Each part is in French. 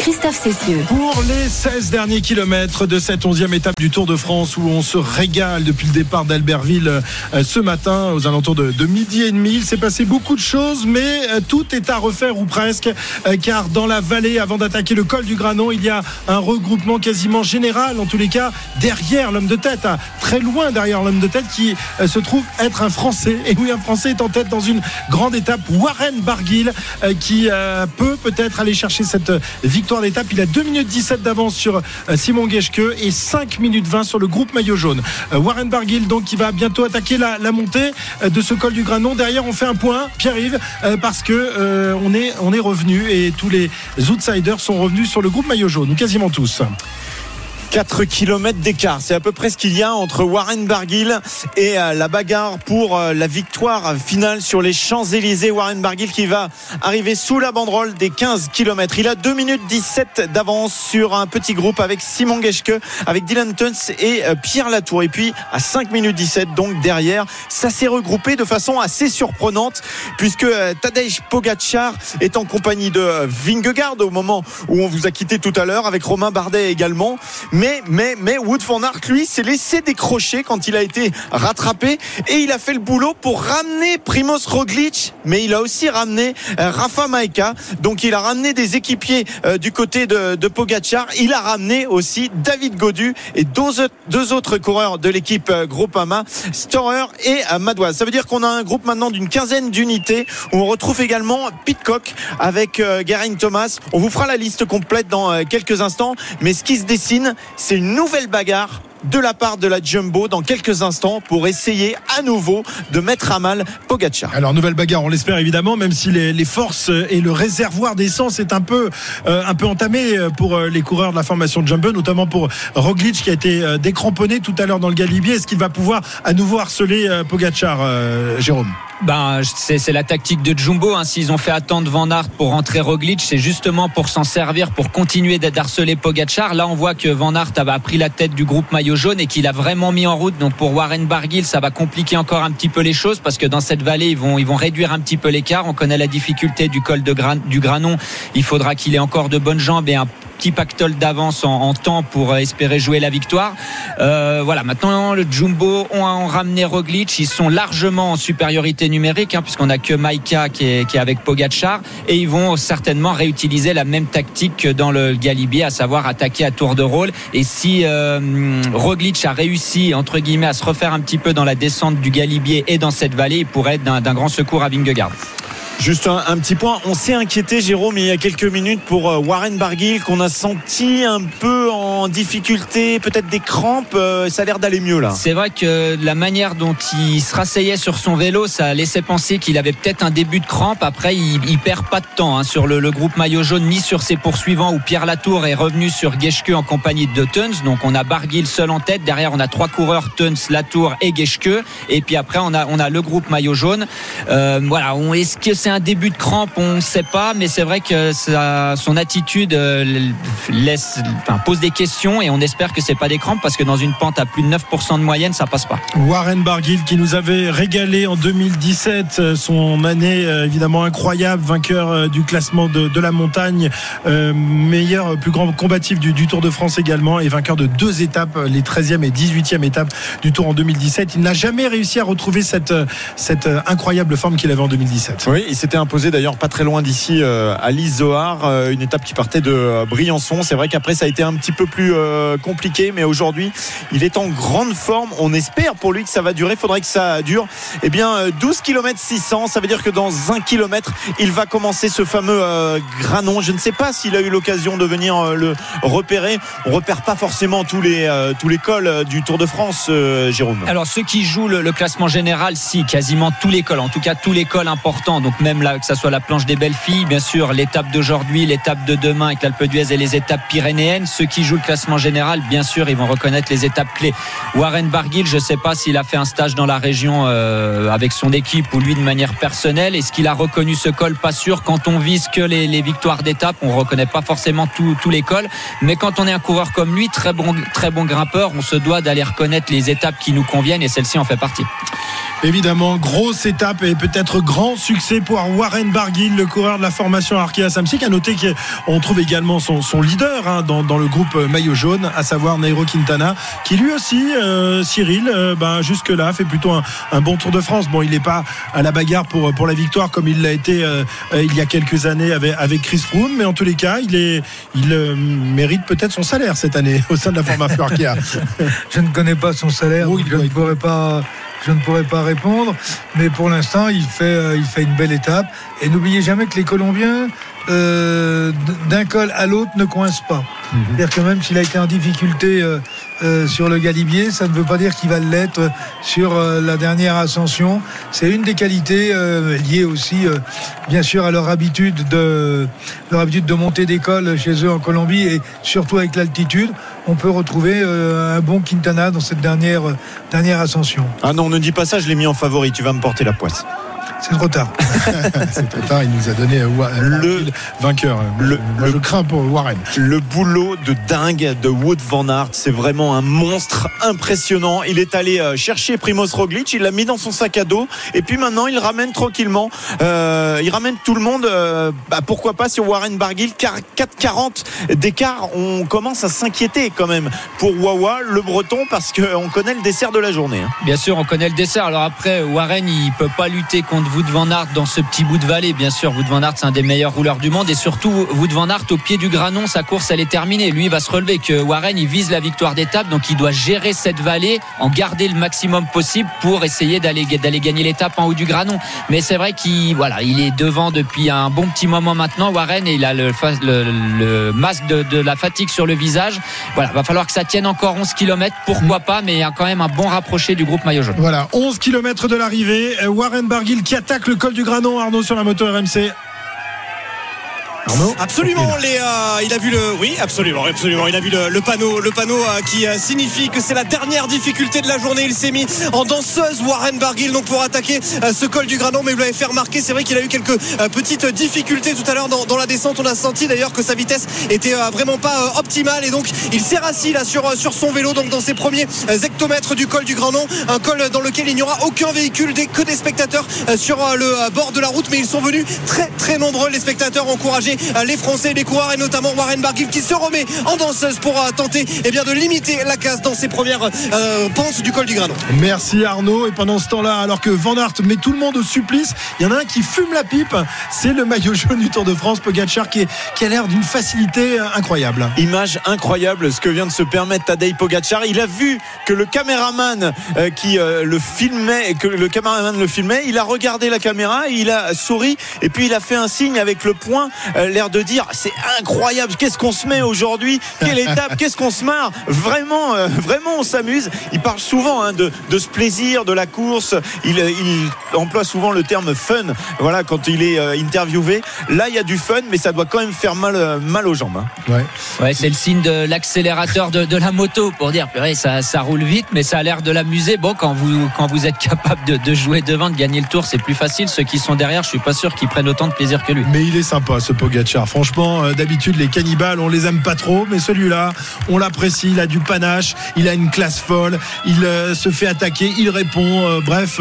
Christophe Cessieux. Pour les 16 derniers kilomètres de cette 11e étape du Tour de France où on se régale depuis le départ d'Albertville euh, ce matin aux alentours de, de midi et demi. Il s'est passé beaucoup de choses mais euh, tout est à refaire ou presque euh, car dans la vallée avant d'attaquer le col du Granon il y a un regroupement quasiment général en tous les cas derrière l'homme de tête, hein, très loin derrière l'homme de tête qui se trouve être un Français. Et oui un Français est en tête dans une grande étape Warren Barguil qui peut peut-être aller chercher cette victoire Il a 2 minutes 17 d'avance sur euh, Simon Geschke et 5 minutes 20 sur le groupe maillot jaune. Euh, Warren Barguil donc qui va bientôt attaquer la, montée euh, de ce col du Granon. Derrière on fait un point, Pierre-Yves, parce que on est revenu et tous les outsiders sont revenus sur le groupe maillot jaune, quasiment tous. 4 km d'écart. C'est à peu près ce qu'il y a entre Warren Barguil et euh, la bagarre pour euh, la victoire finale sur les Champs-Élysées. Warren Barguil qui va arriver sous la banderole des 15 km. Il a 2 minutes 17 d'avance sur un petit groupe avec Simon Geschke, avec Dylan Tuns et euh, Pierre Latour. Et puis à 5 minutes 17, donc derrière, ça s'est regroupé de façon assez surprenante puisque Tadej Pogacar est en compagnie de Vingegaard au moment où on vous a quitté tout à l'heure avec Romain Bardet également. Mais, mais Wood van Aert, lui, s'est laissé décrocher quand il a été rattrapé et il a fait le boulot pour ramener Primoz Roglic, mais il a aussi ramené euh, Rafa Maeka. Donc il a ramené des équipiers euh, du côté de, de Pogacar. Il a ramené aussi David Godu et deux, deux autres coureurs de l'équipe euh, Groupama, Storer et Madoise. Ça veut dire qu'on a un groupe maintenant d'une quinzaine d'unités où on retrouve également Pitcock avec Geraint Thomas. On vous fera la liste complète dans quelques instants, mais ce qui se dessine, c'est une nouvelle bagarre de la part de la Jumbo dans quelques instants pour essayer à nouveau de mettre à mal Pogacar. Alors nouvelle bagarre, on l'espère évidemment, même si les, forces et le réservoir d'essence est un peu euh, un peu entamé pour euh, les coureurs de la formation Jumbo, notamment pour Roglic qui a été euh, décramponné tout à l'heure dans le Galibier. Est-ce qu'il va pouvoir à nouveau harceler euh, Pogacar, euh, Jérôme? Ben, c'est la tactique de Jumbo. Hein. S'ils ont fait attendre Van Aert pour rentrer Roglic, c'est justement pour s'en servir, pour continuer d'être harcelé Pogacar. Là, on voit que Van Aert avait pris la tête du groupe maillot jaune et qu'il a vraiment mis en route. Donc pour Warren Barguil, ça va compliquer encore un petit peu les choses parce que dans cette vallée, ils vont, ils vont réduire un petit peu l'écart. On connaît la difficulté du col du Granon. Il faudra qu'il ait encore de bonnes jambes et un petit pactole d'avance en, en temps pour euh, espérer jouer la victoire. Euh, voilà, maintenant le Jumbo ont, ont ramené Roglic, ils sont largement en supériorité numérique hein, puisqu'on a que Maika qui est, qui est avec Pogacar et ils vont certainement réutiliser la même tactique que dans le Galibier, à savoir attaquer à tour de rôle. Et si euh, Roglic a réussi entre guillemets à se refaire un petit peu dans la descente du Galibier et dans cette vallée, il pourrait être d'un grand secours à Vingegaard. Juste un, petit point, on s'est inquiété Jérôme il y a quelques minutes pour euh, Warren Barguil qu'on a senti un peu en difficulté, peut-être des crampes, euh, ça a l'air d'aller mieux là. C'est vrai que la manière dont il se rasseyait sur son vélo, ça laissait penser qu'il avait peut-être un début de crampe. Après, il, perd pas de temps hein, sur le, groupe maillot jaune ni sur ses poursuivants où Pierre Latour est revenu sur Geschke en compagnie de Tuns. Donc on a Barguil seul en tête. Derrière, on a trois coureurs Tuns, Latour et Geschke. Et puis après, on a on a le groupe maillot jaune. Euh, voilà. Est-ce que c'est un début de crampe On ne sait pas, mais c'est vrai que ça- son attitude euh, laisse, enfin, pose des questions et on espère que c'est pas des crampes parce que dans une pente à plus de 9% de moyenne, ça passe pas. Warren Barguil qui nous avait régalé en 2017, euh, son année euh, évidemment incroyable, vainqueur du classement de, de la montagne, euh, meilleur, plus grand combatif du, du Tour de France également et vainqueur de deux étapes, les 13e et 18e étapes du Tour en 2017. Il n'a jamais réussi à retrouver cette, cette incroyable forme qu'il avait en 2017. Oui, s'était imposé d'ailleurs pas très loin d'ici euh, à l'Isoar, euh, une étape qui partait de euh, Briançon. C'est vrai qu'après ça a été un petit peu plus compliqué. Mais aujourd'hui, il est en grande forme. On espère pour lui que ça va durer. Faudrait que ça dure. Eh bien, 12 km 600. Ça veut dire que dans un kilomètre, il va commencer ce fameux granon. Je ne sais pas s'il a eu l'occasion de venir le repérer. On repère pas forcément tous les tous les cols du Tour de France, Jérôme. Alors ceux qui jouent le, classement général, si quasiment tous les cols, en tout cas tous les cols importants. Là, que ça soit la planche des belles filles, bien sûr, l'étape d'aujourd'hui, l'étape de demain avec l'Alpe d'Huez et les étapes pyrénéennes. Ceux qui jouent le classement général, bien sûr, ils vont reconnaître les étapes clés. Warren Barguil, je ne sais pas s'il a fait un stage dans la région euh, avec son équipe ou lui de manière personnelle. Est-ce qu'il a reconnu ce col? Pas sûr. Quand on vise que les, victoires d'étape, on reconnaît pas forcément tous les cols. Mais quand on est un coureur comme lui, très bon, très bon grimpeur, on se doit d'aller reconnaître les étapes qui nous conviennent et celle-ci en fait partie. Évidemment, grosse étape et peut-être grand succès pour Warren Barguil, le coureur de la formation Arkea Samsic. À noter qu'on trouve également son, leader hein, dans, le groupe maillot jaune, à savoir Nairo Quintana, qui lui aussi, euh, Cyril, euh, ben, jusque-là, fait plutôt un, bon Tour de France. Bon, il n'est pas à la bagarre pour, pour la victoire comme il l'a été euh, il y a quelques années avec, avec Chris Froome, mais en tous les cas, il, est, il mérite peut-être son salaire cette année au sein de la formation Arkea. Je ne connais pas son salaire, je ne pourrais pas je ne pourrais pas répondre. Mais pour l'instant, il fait, euh, il fait une belle étape. Et n'oubliez jamais que les Colombiens, euh, d'un col à l'autre, ne coincent pas. Mhm. C'est-à-dire que même s'il a été en difficulté euh, sur le Galibier, ça ne veut pas dire qu'il va l'être sur la dernière ascension. C'est une des qualités liées aussi, bien sûr, à leur habitude de leur habitude de monter des cols chez eux en Colombie et surtout avec l'altitude. On peut retrouver un bon Quintana dans cette dernière dernière ascension. Ah non, ne dis pas ça. Je l'ai mis en favori. Tu vas me porter la poisse. C'est trop tard. c'est trop tard. Il nous a donné euh, le vainqueur. Le, Moi, je crains pour Warren. Le boulot de dingue de Wood Van Aert, c'est vraiment un monstre impressionnant. Il est allé euh, chercher Primoz Roglic, il l'a mis dans son sac à dos, et puis maintenant il ramène tranquillement. Euh, il ramène tout le monde. bah, pourquoi pas sur Warren Barguil 4,40 d'écart. On commence à s'inquiéter quand même pour Wawa, le Breton, parce qu'on connaît le dessert de la journée. Hein. Bien sûr, on connaît le dessert. Alors après, Warren, il peut pas lutter contre Wood van Aert dans ce petit bout de vallée. Bien sûr, Wood van Aert, c'est un des meilleurs rouleurs du monde. Et surtout, Wood van Aert, au pied du granon, sa course, elle est terminée. Lui, il va se relever que Warren, il vise la victoire d'étape. Donc, il doit gérer cette vallée, en garder le maximum possible pour essayer d'aller, gagner l'étape en haut du granon. Mais c'est vrai qu'il voilà, il est devant depuis un bon petit moment maintenant, Warren, et il a le, le, masque de, la fatigue sur le visage. Voilà, va falloir que ça tienne encore 11 km. Pourquoi pas, mais il y a quand même un bon rapproché du groupe maillot jaune. Voilà, 11 km de l'arrivée. Warren Barguil qui attaque le col du Granon, Arnaud, sur la moto RMC. Absolument, les, euh, il a vu le, oui, absolument, absolument, il a vu le, panneau, le panneau euh, qui euh, signifie que c'est la dernière difficulté de la journée. Il s'est mis en danseuse Warren Barguil donc pour attaquer ce col du Granon, mais vous l'avez fait remarquer, c'est vrai qu'il a eu quelques petites difficultés tout à l'heure dans, la descente. On a senti d'ailleurs que sa vitesse était vraiment pas optimale et donc il s'est rassis là sur sur son vélo donc dans ses premiers hectomètres du col du Granon, un col dans lequel il n'y aura aucun véhicule, que des spectateurs sur le bord de la route, mais ils sont venus très très nombreux les spectateurs encouragés euh, les Français, les coureurs et notamment Warren Barguil qui se remet en danseuse pour euh, tenter eh bien, de limiter la casse dans ses premières euh, pentes du col du Granon. Merci Arnaud. Et pendant ce temps-là, alors que Van Aert met tout le monde au supplice, il y en a un qui fume la pipe. C'est le maillot jaune du Tour de France, Pogacar, qui, qui a l'air d'une facilité incroyable. Image incroyable, ce que vient de se permettre Tadej Pogacar. Il a vu que le caméraman qui le filmait, que le caméraman le filmait, il a regardé la caméra, il a souri et puis il a fait un signe avec le poing l'air de dire c'est incroyable, qu'est-ce qu'on se met aujourd'hui, quelle étape, qu'est-ce qu'on se marre? Vraiment, euh, vraiment, on s'amuse. Il parle souvent hein, de, ce plaisir de la course. Il, emploie souvent le terme fun. Voilà, quand il est euh, interviewé. Là, il y a du fun, mais ça doit quand même faire mal, euh, mal aux jambes. Hein. Ouais. ouais c'est le signe de l'accélérateur de, la moto pour dire, ça, ça roule vite, mais ça a l'air de l'amuser. Bon, quand vous, quand vous êtes capable de, jouer devant, de gagner le tour, c'est plus facile. Ceux qui sont derrière, je suis pas sûr qu'ils prennent autant de plaisir que lui. Mais il est sympa, ce Franchement, euh, d'habitude, les cannibales, on les aime pas trop, mais celui-là, on l'apprécie. Il a du panache, il a une classe folle, il euh, se fait attaquer, il répond. Euh, bref,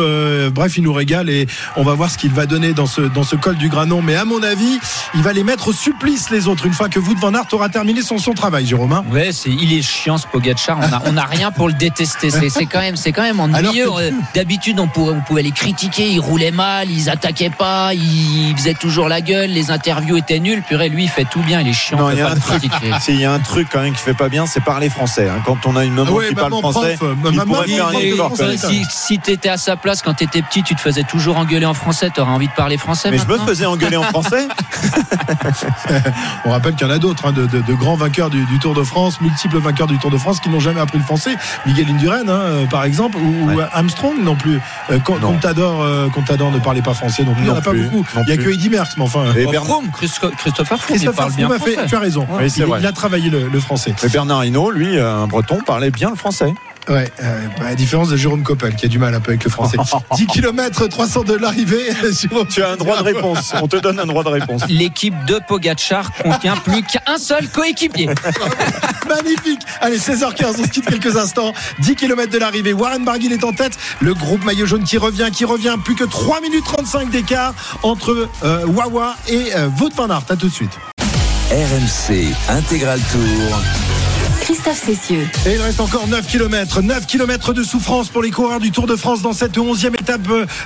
bref, il nous régale et on va voir ce qu'il va donner dans ce, dans ce col du Granon. Mais à mon avis, il va les mettre au supplice les autres une fois que Wout van Aert aura terminé son, son travail, Jérôme. Hein. ouais, c'est, il est chiant ce Pogacar. On n'a a rien pour le détester. C'est, quand même, c'est quand même ennuyeux. D'habitude, on pouvait, on pouvait les critiquer. Ils roulaient mal, ils attaquaient pas, ils faisaient toujours la gueule. Les interviews étaient est nul, purée, lui, il fait tout bien, il est chiant. Il y a un truc. Il y a un truc quand même qui fait pas bien, c'est parler français. hein. Quand on a une maman Ah ouais, qui parle français, prof, il maman pourrait faire un effort. Si, si t'étais à sa place quand t'étais petit, tu te faisais toujours engueuler en français, t'aurais envie de parler français Mais je me faisais engueuler en français. On rappelle qu'il y en a d'autres, hein, de, de- de grands vainqueurs du, du Tour de France, multiples vainqueurs du Tour de France qui n'ont jamais appris le français. Miguel Indurain, hein, euh, par exemple, ou, ou Ouais. Armstrong non plus. Euh. Contador, euh, Contador ne parlait pas français plus. Il n'y en a pas beaucoup. Il n'y a que. Eddie Merckx, mais enfin. Et Christo- Christopher Froome, il Christopher parle bien Froome a fait, français. tu as raison. Oui, il, a travaillé le, le français. Mais Bernard Hinault, lui, euh, un breton, parlait bien le français. Ouais, euh, bah, à la différence de Jérôme Coppel qui a du mal un peu avec le français. 10 km 300 de l'arrivée. Jérôme Tu as un droit de réponse. On te donne un droit de réponse. L'équipe de Pogachar contient plus qu'un seul coéquipier. Magnifique. Allez, 16h15, on se quitte quelques instants. 10 km de l'arrivée. Warren Barguil est en tête. Le groupe maillot jaune qui revient, qui revient. Plus que 3 minutes 35 d'écart entre euh, Wawa et euh, Wout van Aert. À tout de suite. RMC Intégral Tour. Christophe Cessieux. Et il reste encore 9 km. 9 km de souffrance pour les coureurs du Tour de France dans cette 11e étape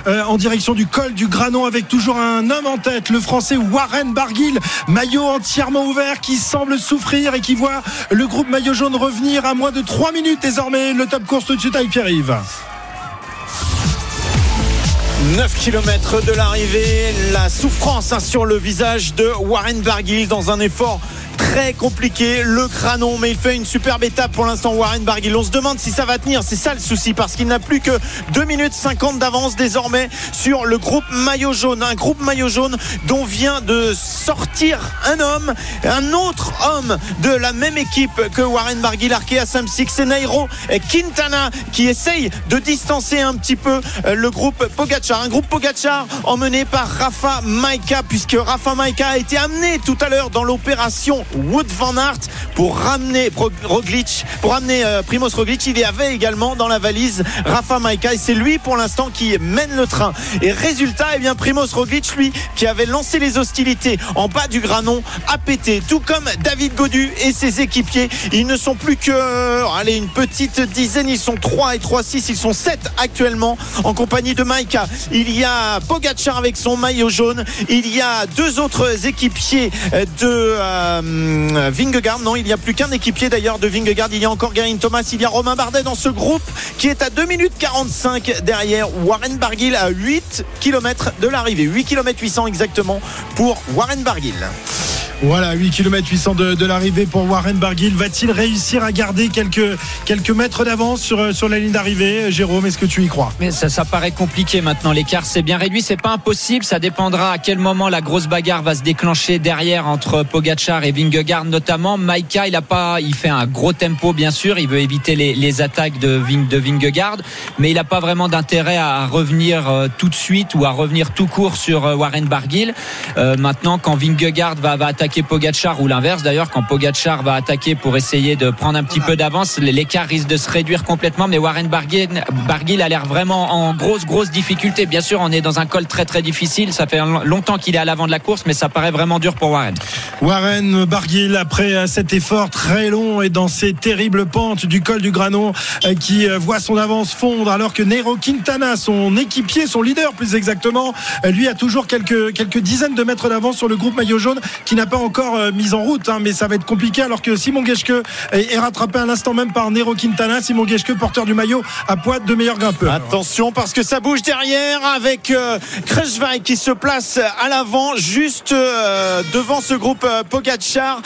euh, en direction du col du Granon avec toujours un homme en tête, le français Warren Barguil. Maillot entièrement ouvert qui semble souffrir et qui voit le groupe maillot jaune revenir à moins de 3 minutes désormais. Le top course tout de suite avec Pierre-Yves. 9 km de l'arrivée, la souffrance hein, sur le visage de Warren Barguil dans un effort très compliqué, le cranon, mais il fait une superbe étape pour l'instant Warren Barguil. On se demande si ça va tenir, c'est ça le souci, parce qu'il n'a plus que 2 minutes 50 d'avance désormais sur le groupe maillot jaune. Un groupe maillot jaune dont vient de sortir un homme, un autre homme de la même équipe que Warren Barguil, Arkea Samsic, c'est Nairo Quintana qui essaye de distancer un petit peu euh, le groupe Pogacar. Un groupe Pogacar emmené par Rafa Maika, puisque Rafa Maika a été amené tout à l'heure dans l'opération Wood Van Aert pour ramener Roglic, pour ramener euh, Primoz Roglic. Il y avait également dans la valise Rafa Maika et c'est lui pour l'instant qui mène le train. Et résultat, eh bien Primoz Roglic, lui, qui avait lancé les hostilités en bas du granon, a pété, tout comme David Godu et ses équipiers. Ils ne sont plus que, euh, allez, une petite dizaine. Ils sont 3 et 3, 6. Ils sont 7 actuellement en compagnie de Maika. Il y a Pogacar avec son maillot jaune. Il y a deux autres équipiers euh, de Vingegaard. Non, il n'y a plus qu'un équipier d'ailleurs de Vingegaard. Il y a encore Garin Thomas. Il y a Romain Bardet dans ce groupe qui est à 2 minutes 45 derrière Warren Barguil à 8 km de l'arrivée. 8 km 800 exactement pour Warren Barguil. Voilà, 8 km 800 de, l'arrivée pour Warren Barguil. Va-t-il réussir à garder quelques, quelques mètres d'avance sur, sur la ligne d'arrivée Jérôme, est-ce que tu y crois? Mais ça, ça paraît compliqué maintenant. L'écart s'est bien réduit. C'est pas impossible. Ça dépendra à quel moment la grosse bagarre va se déclencher derrière entre Pogachar et Vingegaard notamment. Maika, il a pas, il fait un gros tempo bien sûr. Il veut éviter les, attaques de, Ving, de Vingegaard, mais il n'a pas vraiment d'intérêt à revenir euh, tout de suite ou à revenir tout court sur euh, Warren Barguil. Euh, maintenant, quand Vingegaard va, va attaquer Pogachar ou l'inverse d'ailleurs, quand Pogachar va attaquer pour essayer de prendre un petit peu d'avance, l'écart risque de se réduire complètement. Mais Warren Barguil, a l'air vraiment en grosse grosse difficulté. Bien sûr, on est dans un col très très difficile. Ça fait longtemps qu'il est à l'avant de la course, mais ça paraît vraiment dur pour Warren. Warren Barguil, après cet effort très long et dans ces terribles pentes du col du Granon, euh, qui euh, voit son avance fondre, alors que Nero Quintana, son équipier, son leader plus exactement, euh, lui a toujours quelques, quelques dizaines de mètres d'avance sur le groupe maillot jaune, qui n'a pas encore euh, mis en route, hein, mais ça va être compliqué, alors que Simon Geschke est, rattrapé à l'instant même par Nero Quintana. Simon Geschke, porteur du maillot, à poids de meilleur grimpeur. Attention parce que ça bouge derrière avec euh, qui se place à l'avant juste euh, devant ce groupe euh, Pogacar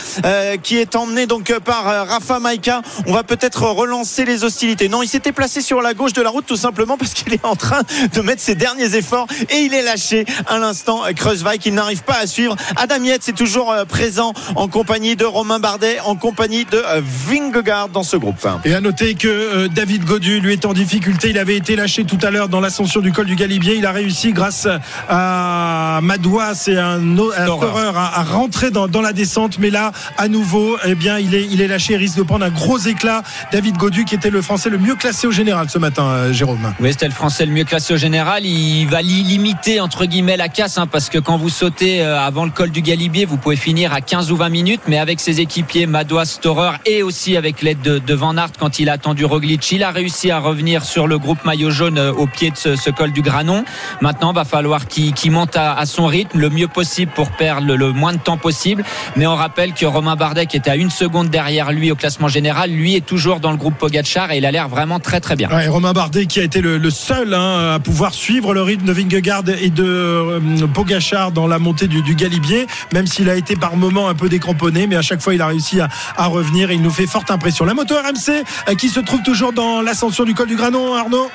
qui est emmené donc par Rafa Maika. On va peut-être relancer les hostilités. Non, il s'était placé sur la gauche de la route tout simplement parce qu'il est en train de mettre ses derniers efforts et il est lâché à l'instant Kruijswijk il n'arrive pas à suivre. Adam Yates est toujours présent en compagnie de Romain Bardet en compagnie de euh, Vingegaard dans ce groupe. Et à noter que euh, David Godu lui est en difficulté. Il avait été lâché tout à l'heure dans l'ascension du col du Galibier. Il a réussi grâce à Madouas et un, un Storer à, à rentrer dans, dans la descente. Mais là, à nouveau, eh bien, il est, il est lâché. Il risque de prendre un gros éclat. David Godu, qui était le Français le mieux classé au général ce matin, euh, Jérôme. Oui, c'était le Français le mieux classé au général. Il va li- limiter entre guillemets la casse, hein, parce que quand vous sautez euh, avant le col du Galibier, vous pouvez finir à 15 ou 20 minutes, mais avec ses équipiers Madois, Storer et aussi avec l'aide de, Van Aert quand il a attendu Roglic, il a réussi à revenir sur le groupe maillot jaune euh, au pied de ce, col du Granon. Maintenant, va falloir qu'il monte à, son rythme le mieux possible pour perdre le, moins de temps possible. Mais on rappelle que Romain Bardet, qui était à une seconde derrière lui au classement général, lui est toujours dans le groupe Pogacar et il a l'air vraiment très très bien. Romain Bardet qui a été le, seul hein, à pouvoir suivre le rythme de Vingegaard et de euh, Pogacar dans la montée du, Galibier, même s'il a été par moments un peu décramponné, mais à chaque fois il a réussi à, à revenir. il nous fait forte impression. La moto RMC euh, qui se trouve toujours dans l'ascension du col du Granon, Arnaud?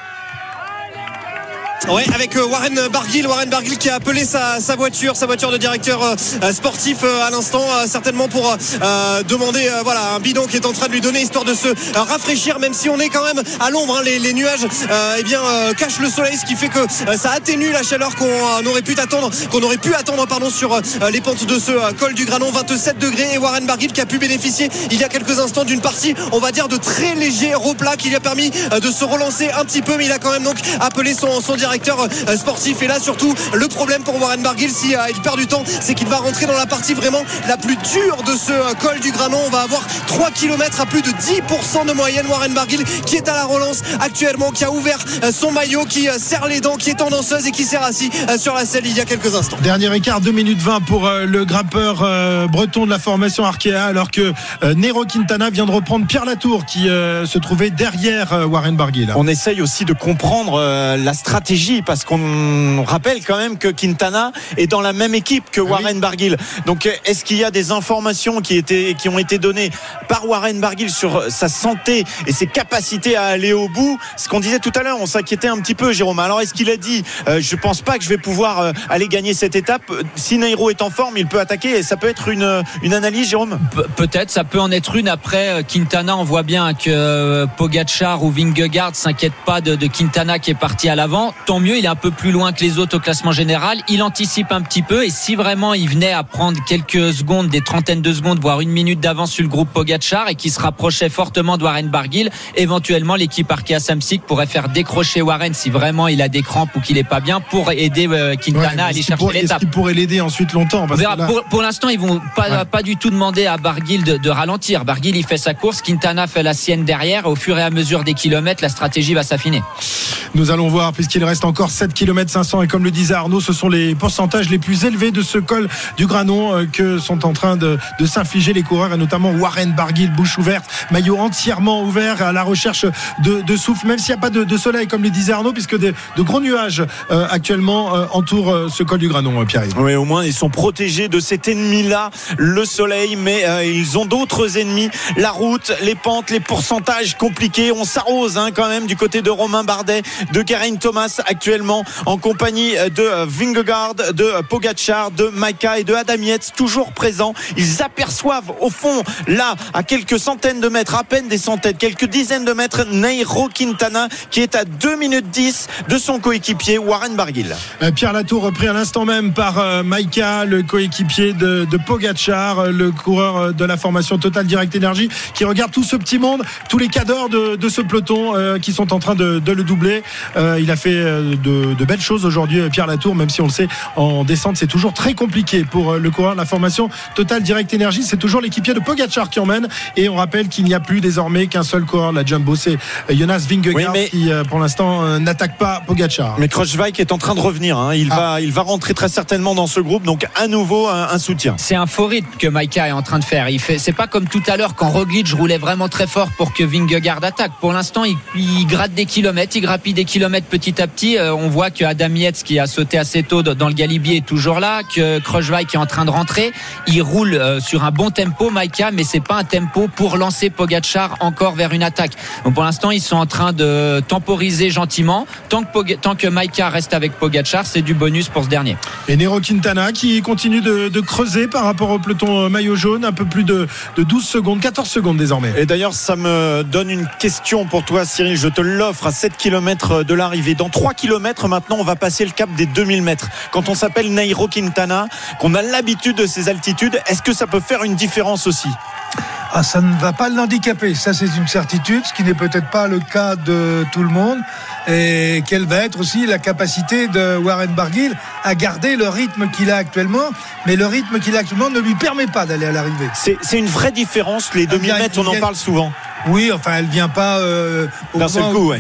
Ouais, avec euh, Warren Barguil, Warren Barguil qui a appelé sa, sa voiture, sa voiture de directeur euh, sportif euh, à l'instant, certainement pour demander voilà un bidon qui est en train de lui donner histoire de se rafraîchir, même si on est quand même à l'ombre. Hein, les, les, nuages, eh bien cachent le soleil, ce qui fait que ça atténue la chaleur qu'on aurait pu attendre, qu'on aurait pu attendre pardon sur les pentes de ce col du Granon, 27 degrés. Et Warren Barguil qui a pu bénéficier il y a quelques instants d'une partie, on va dire de très léger replat qui lui a permis de se relancer un petit peu, mais il a quand même donc appelé son, son directeur euh, sportif. Et là, surtout, le problème pour Warren Barguil, si euh, il perd du temps, c'est qu'il va rentrer dans la partie vraiment la plus dure de ce euh, col du Granon. On va avoir 3 km à plus de 10% de moyenne. Warren Barguil qui est à la relance actuellement, qui a ouvert son maillot, qui serre les dents, qui est tendanceuse et qui s'est assis sur la selle il y a quelques instants. Dernier écart, 2 minutes 20 pour le grimpeur breton de la formation Arkea, alors que Nero Quintana vient de reprendre Pierre Latour qui se trouvait derrière Warren Barguil. On essaye aussi de comprendre la stratégie parce qu'on rappelle quand même que Quintana est dans la même équipe que ah Warren Barguil. Donc est-ce qu'il y a des informations qui, étaient, qui ont été données par Warren Barguil sur sa santé et ses capacités à aller au bout? Ce qu'on disait tout à l'heure, on s'inquiétait un petit peu, Jérôme. Alors est-ce qu'il a dit euh, je pense pas que je vais pouvoir euh, aller gagner cette étape Si Nairo est en forme, il peut attaquer et ça peut être une, une analyse, Jérôme? Peut-être, ça peut en être une. Après euh, Quintana, on voit bien que Pogachar ou Vingegaard s'inquiètent pas de, de Quintana qui est parti à l'avant mieux. Il est un peu plus loin que les autres au classement général. Il anticipe un petit peu et si vraiment il venait à prendre quelques secondes, des trentaines de secondes, voire une minute d'avance sur le groupe Pogachar et qui se rapprochait fortement de Warren Barguil, éventuellement l'équipe Arkea Samsic pourrait faire décrocher Warren si vraiment il a des crampes ou qu'il est pas bien pour aider euh, Quintana à aller chercher l'étape. Est-ce pourrait l'aider ensuite longtemps? Pour, l'instant, ils vont pas, pas du tout demander à Barguil de, ralentir. Barguil il fait sa course, Quintana fait la sienne derrière. Au fur et à mesure des kilomètres, la stratégie va s'affiner. Nous allons voir puisqu'il reste encore 7 km 500 et comme le disait Arnaud, ce sont les pourcentages les plus élevés de ce col du Granon euh, que sont en train de, s'infliger les coureurs et notamment Warren Barguil, bouche ouverte, maillot entièrement ouvert à la recherche de, souffle, même s'il n'y a pas de, soleil comme le disait Arnaud, puisque de, gros nuages euh, actuellement euh, entourent ce col du Granon, Pierre. Oui, au moins ils sont protégés de cet ennemi-là, le soleil, mais ils ont d'autres ennemis, la route, les pentes, les pourcentages compliqués. On s'arrose hein, quand même du côté de Romain Bardet, de Karine Thomas actuellement en compagnie de Vingegaard, de Pogachar, de Maika et de Adam toujours présents. Ils aperçoivent au fond, là, à quelques centaines de mètres, à peine des centaines, quelques dizaines de mètres, Nairo Quintana qui est à 2 minutes 10 de son coéquipier Warren Barguil. Euh, Pierre Latour repris à l'instant même par euh, Maika, le coéquipier de, Pogachar, euh, le coureur de la formation Total Direct Energy, qui regarde tout ce petit monde, tous les cadors de, ce peloton qui sont en train de, de le doubler. il a fait de, de belles choses aujourd'hui, Pierre Latour, même si on le sait, en descente, c'est toujours très compliqué pour le coureur de la formation Total Direct Energy. C'est toujours l'équipier de Pogachar qui emmène. Et on rappelle qu'il n'y a plus désormais qu'un seul coureur la Jumbo. C'est Jonas Vingegaard qui, pour l'instant, n'attaque pas Pogachar. Mais Krochweik est en train de revenir. Hein. Il, ah. va, il va rentrer très certainement dans ce groupe. Donc, à nouveau, un, soutien. C'est un faux rythme que Maika est en train de faire. Il fait, c'est pas comme tout à l'heure quand Roglic roulait vraiment très fort pour que Vingegaard attaque. Pour l'instant, il, il gratte des kilomètres, il grappille des kilomètres petit à petit. Euh, on voit que Adam Yates, qui a sauté assez tôt dans le Galibier, est toujours là. Que Kruijswijk est en train de rentrer. Il roule euh, sur un bon tempo, Maika, mais c'est pas un tempo pour lancer Pogachar encore vers une attaque. Donc pour l'instant, ils sont en train de temporiser gentiment. Tant que, tant que Maika reste avec Pogachar, c'est du bonus pour ce dernier. Et Nero Quintana qui continue de, creuser par rapport au peloton euh, maillot jaune, un peu plus de, de 12 secondes, 14 secondes désormais. Et d'ailleurs, ça me donne une question pour toi, Cyril. Je te l'offre à 7 km de l'arrivée. Dans 3 km maintenant, on va passer le cap des 2000 mètres. Quand on s'appelle Nairo Quintana, qu'on a l'habitude de ces altitudes, est-ce que ça peut faire une différence aussi? Ah, ça ne va pas l'handicaper, ça c'est une certitude, ce qui n'est peut-être pas le cas de tout le monde. Et quelle va être aussi la capacité de Warren Barguil à garder le rythme qu'il a actuellement, mais le rythme qu'il a actuellement ne lui permet pas d'aller à l'arrivée. C'est une vraie différence, les demi-mètres, on en parle souvent. Oui, enfin, elle vient pas euh, d'un seul coup, ouais.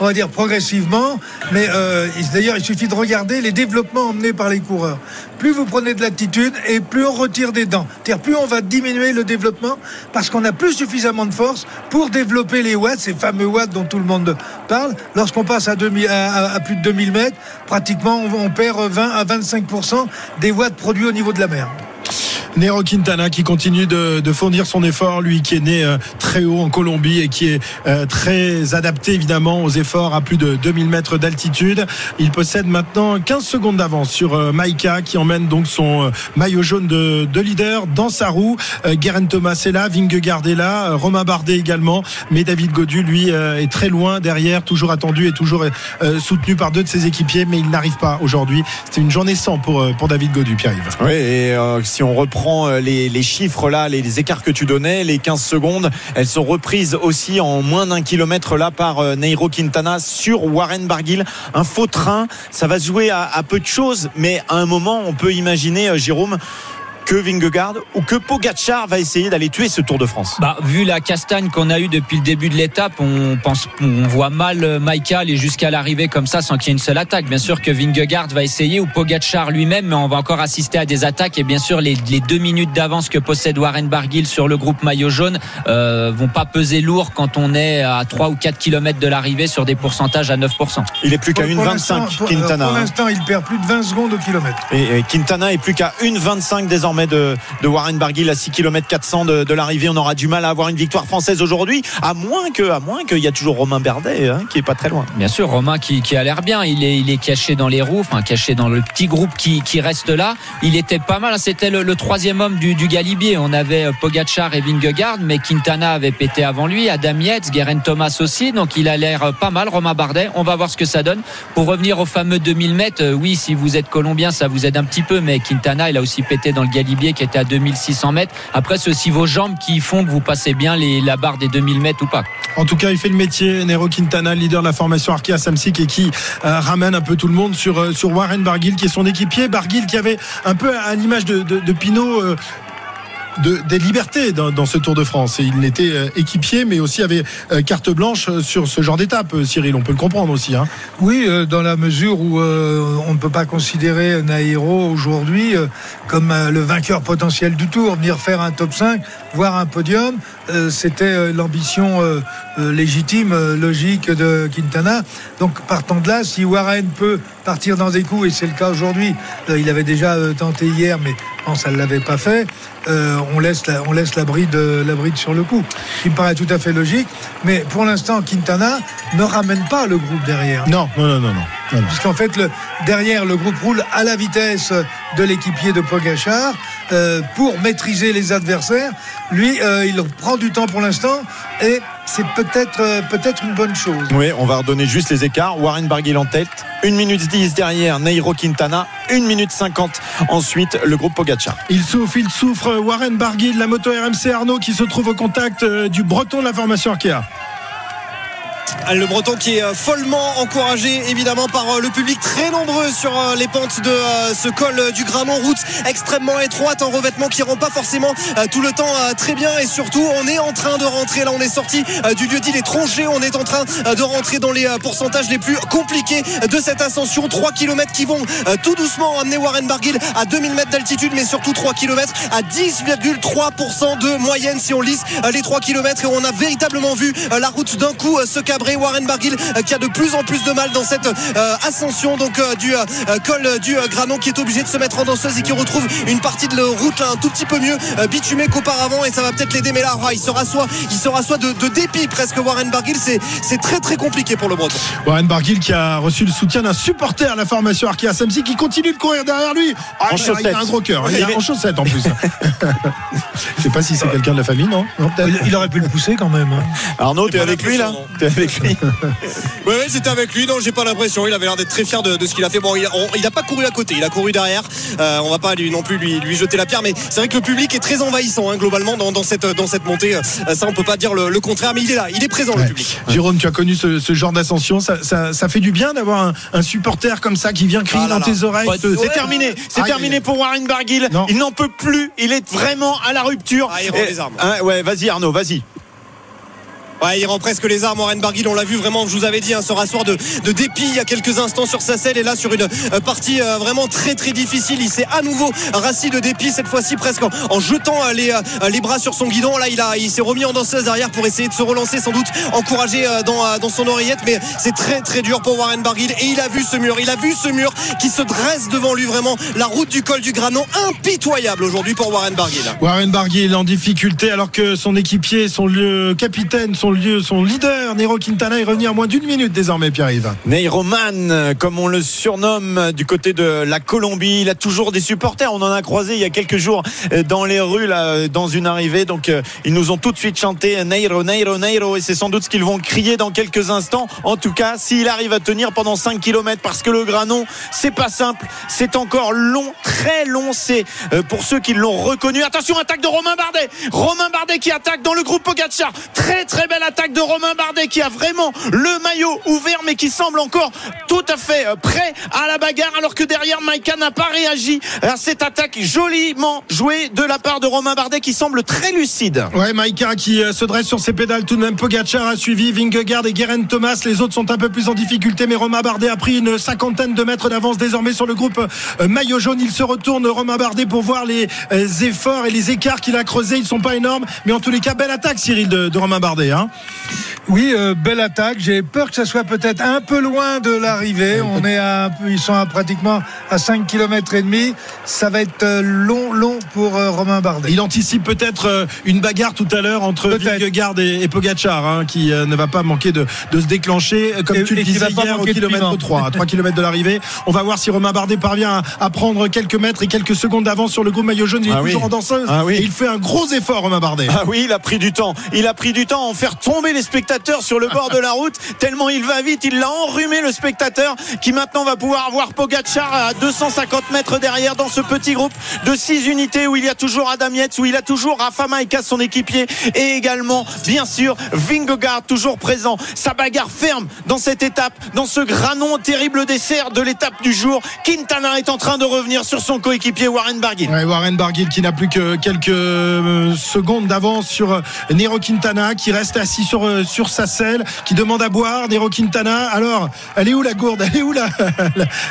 on va dire progressivement. Mais euh, d'ailleurs, il suffit de regarder les développements emmenés par les coureurs. Plus vous prenez de l'attitude et plus on retire des dents. C'est-à-dire plus on va diminuer le développement parce qu'on n'a plus suffisamment de force pour développer les watts, ces fameux watts dont tout le monde parle. Lorsqu'on passe à, à, plus de 2000 mètres, pratiquement on, on perd 20 à 25% des watts produits au niveau de la mer. Nero Quintana qui continue de, de, fournir son effort, lui qui est né euh, très haut en Colombie et qui est euh, très adapté évidemment aux efforts à plus de 2000 mètres d'altitude. Il possède maintenant 15 secondes d'avance sur euh, Maïka qui emmène donc son maillot jaune de, de, leader dans sa roue. Guerin Thomas est là, Vingegaard est là, Romain Bardet également, mais David Godu lui est très loin derrière, toujours attendu et toujours soutenu par deux de ses équipiers, mais il n'arrive pas aujourd'hui. C'était une journée sans pour, pour David Godu, Pierre-Yves. Oui, et si on reprend euh, les, chiffres là, les, écarts que tu donnais, les 15 secondes, elles sont reprises aussi en moins d'un kilomètre là par euh, Nairo Quintana sur Warren Barguil. Un faux train, ça va jouer à, à peu de choses, mais à un moment, on peut imaginer, euh, Jérôme, que Vingegaard ou que Pogacar va essayer d'aller tuer ce Tour de France bah, Vu la castagne qu'on a eue depuis le début de l'étape, on pense, on voit mal euh, Maïka aller jusqu'à l'arrivée comme ça sans qu'il y ait une seule attaque. Bien sûr que Vingegaard va essayer ou Pogacar lui-même, mais on va encore assister à des attaques et bien sûr les, deux minutes d'avance que possède Warren Barguil sur le groupe maillot jaune euh, vont pas peser lourd quand on est à 3 ou 4 km de l'arrivée sur des pourcentages à 9%. Il est plus qu'à 1,25 Quintana. Pour l'instant, il perd plus de 20 secondes au kilomètre. Et, Quintana est plus qu'à 1,25 désormais de, Warren Barguil à 6 km 400 de, l'arrivée. On aura du mal à avoir une victoire française aujourd'hui, à moins que, à moins qu'il y a toujours Romain Berdet hein, qui est pas très loin. Bien sûr, Romain qui, a l'air bien. Il est, il est caché dans les roues, enfin caché dans le petit groupe qui, reste là. Il était pas mal. C'était le, troisième homme du, Galibier. On avait euh, Pogachar et Vingegaard, mais Quintana avait pété avant lui. Adam Yates, Guerin Thomas aussi. Donc il a l'air euh, pas mal. Romain Bardet. On va voir ce que ça donne. Pour revenir au fameux 2000 mètres, euh, oui, si vous êtes colombien, ça vous aide un petit peu, mais Quintana, il a aussi pété dans le Galibier qui était à 2600 mètres. Après, c'est aussi vos jambes qui font que vous passez bien les, la barre des 2000 mètres ou pas. En tout cas, il fait le métier. Nero Quintana, leader de la formation Arkea Samsic et qui euh, ramène un peu tout le monde sur, euh, sur Warren Barguil, qui est son équipier. Barguil qui avait un peu à l'image de, de, Pinot. Euh, de, des libertés dans, ce Tour de France. Et il était euh, équipier, mais aussi avait euh, carte blanche sur ce genre d'étape, euh, Cyril. On peut le comprendre aussi. Hein. Oui, dans la mesure où on ne peut pas considérer Nairo aujourd'hui comme le vainqueur potentiel du Tour. Venir faire un top 5, voire un podium, c'était l'ambition légitime, logique de Quintana. Donc partant de là, si Warren peut partir dans des coups, et c'est le cas aujourd'hui, il avait déjà tenté hier, mais non, ça ne l'avait pas fait. Euh, on laisse la, on laisse la bride, la bride sur le coup. Ce qui me paraît tout à fait logique. Mais pour l'instant, Quintana ne ramène pas le groupe derrière. Non, non, non, non. non. Puisqu'en fait, le, derrière, le groupe roule à la vitesse de l'équipier de Pogachar euh, pour maîtriser les adversaires. Lui, euh, il prend du temps pour l'instant et c'est peut-être peut-être une bonne chose. Oui, on va redonner juste les écarts. Warren Barguil en tête, 1 minute 10 derrière Nairo Quintana, 1 minute 50 ensuite le groupe Pogacar. Il souffre, il souffre Warren Barguil, la moto RMC Arnaud qui se trouve au contact euh, du breton de la formation Arkea. Le Breton qui est euh, follement encouragé évidemment par euh, le public très nombreux sur euh, les pentes de ce col du Granon, route extrêmement étroite, en revêtement qui rend pas forcément tout le temps très bien. Et surtout on est en train de rentrer. Là, on est sorti du lieu dit les on est en train de rentrer dans les pourcentages les plus compliqués de cette ascension, 3 km qui vont tout doucement amener Warren Barguil à 2000 mètres d'altitude mais surtout 3 km à 10,3% de moyenne si on lisse les 3 km et on a véritablement vu la route d'un coup se cabrer Warren Barguil euh, qui a de plus en plus de mal dans cette euh, ascension. Donc euh, du col du Granon qui est obligé de se mettre en danseuse et qui retrouve une partie de la route un tout petit peu mieux bitumée qu'auparavant. Et ça va peut-être l'aider mais là il sera soit il sera soit de, dépit presque Warren Barguil. C'est c'est très très compliqué pour le Breton. Warren Barguil qui a reçu le soutien d'un supporter à la formation Arkea Samsi qui continue de courir derrière lui. Ah, en il, a un gros cœur. Il est en chaussettes en plus. Je sais pas si c'est quelqu'un de la famille non, il, aurait pu le pousser quand même hein. Arnaud t'es avec lui là t'es avec lui. Oui, ouais, j'étais avec lui. Non, j'ai pas l'impression. Il avait l'air d'être très fier de, de ce qu'il a fait. Bon, il n'a pas couru à côté. Il a couru derrière. Euh, on va pas lui non plus lui, lui jeter la pierre, mais c'est vrai que le public est très envahissant hein, globalement dans, dans, cette dans cette montée. Euh, ça, on peut pas dire le, le, contraire, mais il est là. Il est présent Ouais. le public. Jérôme, tu as connu ce, ce genre d'ascension. Ça, ça, ça fait du bien d'avoir un, un supporter comme ça qui vient crier Ah là dans là. tes oreilles. Ouais, te- C'est terminé, c'est terminé pour Warren Barguil. Non. Il n'en peut plus, il est vraiment à la rupture. Ah, il rend Et- les armes. Hein, ouais, vas-y Arnaud, vas-y. Il rend presque les armes. Warren Barguil, on l'a vu vraiment, je vous avais dit, hein, se rasseoir de, dépit il y a quelques instants sur sa selle et là sur une euh, partie euh, vraiment très très difficile. Il s'est à nouveau rassis de dépit, cette fois-ci presque en, jetant euh, les, bras sur son guidon. Là, il, s'est remis en danseuse derrière pour essayer de se relancer, sans doute encouragé dans, dans son oreillette, mais c'est très très dur pour Warren Barguil et il a vu ce mur, il a vu ce mur qui se dresse devant lui vraiment. La route du col du Granon, impitoyable aujourd'hui pour Warren Barguil. Warren Barguil en difficulté alors que son équipier, son lieu capitaine, son lieu, son leader, Nero Quintana est revenu à moins d'une minute désormais, Pierre-Yves. Neyroman, euh, comme on le surnomme euh, du côté de la Colombie, il a toujours des supporters. On en a croisé il y a quelques jours euh, dans les rues, là, euh, dans une arrivée. Donc, ils nous ont tout de suite chanté Neiro, Neiro, Neiro. Et c'est sans doute ce qu'ils vont crier dans quelques instants. En tout cas, s'il arrive à tenir pendant 5 km, parce que le granon, c'est pas simple. C'est encore long, très long. C'est pour ceux qui l'ont reconnu. Attention, attaque de Romain Bardet. Romain Bardet qui attaque dans le groupe Pogacar. Très, très belle attaque de Romain Bardet qui a vraiment le maillot ouvert, mais qui semble encore tout à fait euh, prêt à la bagarre, alors que derrière, Maïka n'a pas réagi à cette attaque joliment jouée de la part de Romain Bardet qui semble très lucide. Ouais, Maïka qui euh, se dresse sur ses pédales tout de même. Pogacar a suivi Vingegaard et Guerin Thomas. Les autres sont un peu plus en difficulté, mais Romain Bardet a pris une cinquantaine de mètres d'avance désormais sur le groupe euh, maillot jaune. Il se retourne, Romain Bardet, pour voir les efforts et les écarts qu'il a creusés. Ils sont pas énormes, mais en tous les cas, belle attaque, Cyril, de, de Romain Bardet. Hein. Oui, euh, belle attaque. J'ai peur que ça soit peut-être un peu loin de l'arrivée. On est à un peu, ils sont à pratiquement à 5 km et demi. Ça va être euh, long, long pour euh, Romain Bardet. Il anticipe peut-être une bagarre tout à l'heure entre. Vingegaard et, et Pogacar, hein, qui euh, ne va pas manquer de, de se déclencher, comme Et- tu le disais hier, au kilomètre piment. 3, à 3 km de l'arrivée. On va voir si Romain Bardet parvient à, à prendre quelques mètres et quelques secondes d'avance sur le groupe maillot jaune. Il est Ah oui. toujours en danseuse. Ah oui. Et il fait un gros effort, Romain Bardet. Ah oui, il a pris du temps. Il a pris du temps à en faire tomber les spectateurs sur le bord de la route. Tellement il va vite, il l'a enrhumé le spectateur qui maintenant va pouvoir voir Pogacar à 250 mètres derrière dans ce petit groupe de 6 unités où il y a toujours Adam Yates, où il a toujours Rafa Maïka, son équipier, et également, bien sûr, Vingegaard toujours présent. Sa bagarre ferme dans cette étape, dans ce granon terrible dessert de l'étape du jour. Quintana est en train de revenir sur son coéquipier Warren Barguil. Ouais, Warren Barguil qui n'a plus que quelques euh, secondes d'avance sur euh, Nero Quintana qui reste assis sur, euh, sur sa selle, qui demande à boire. Nero Quintana, alors, elle est où la gourde? Elle est où la,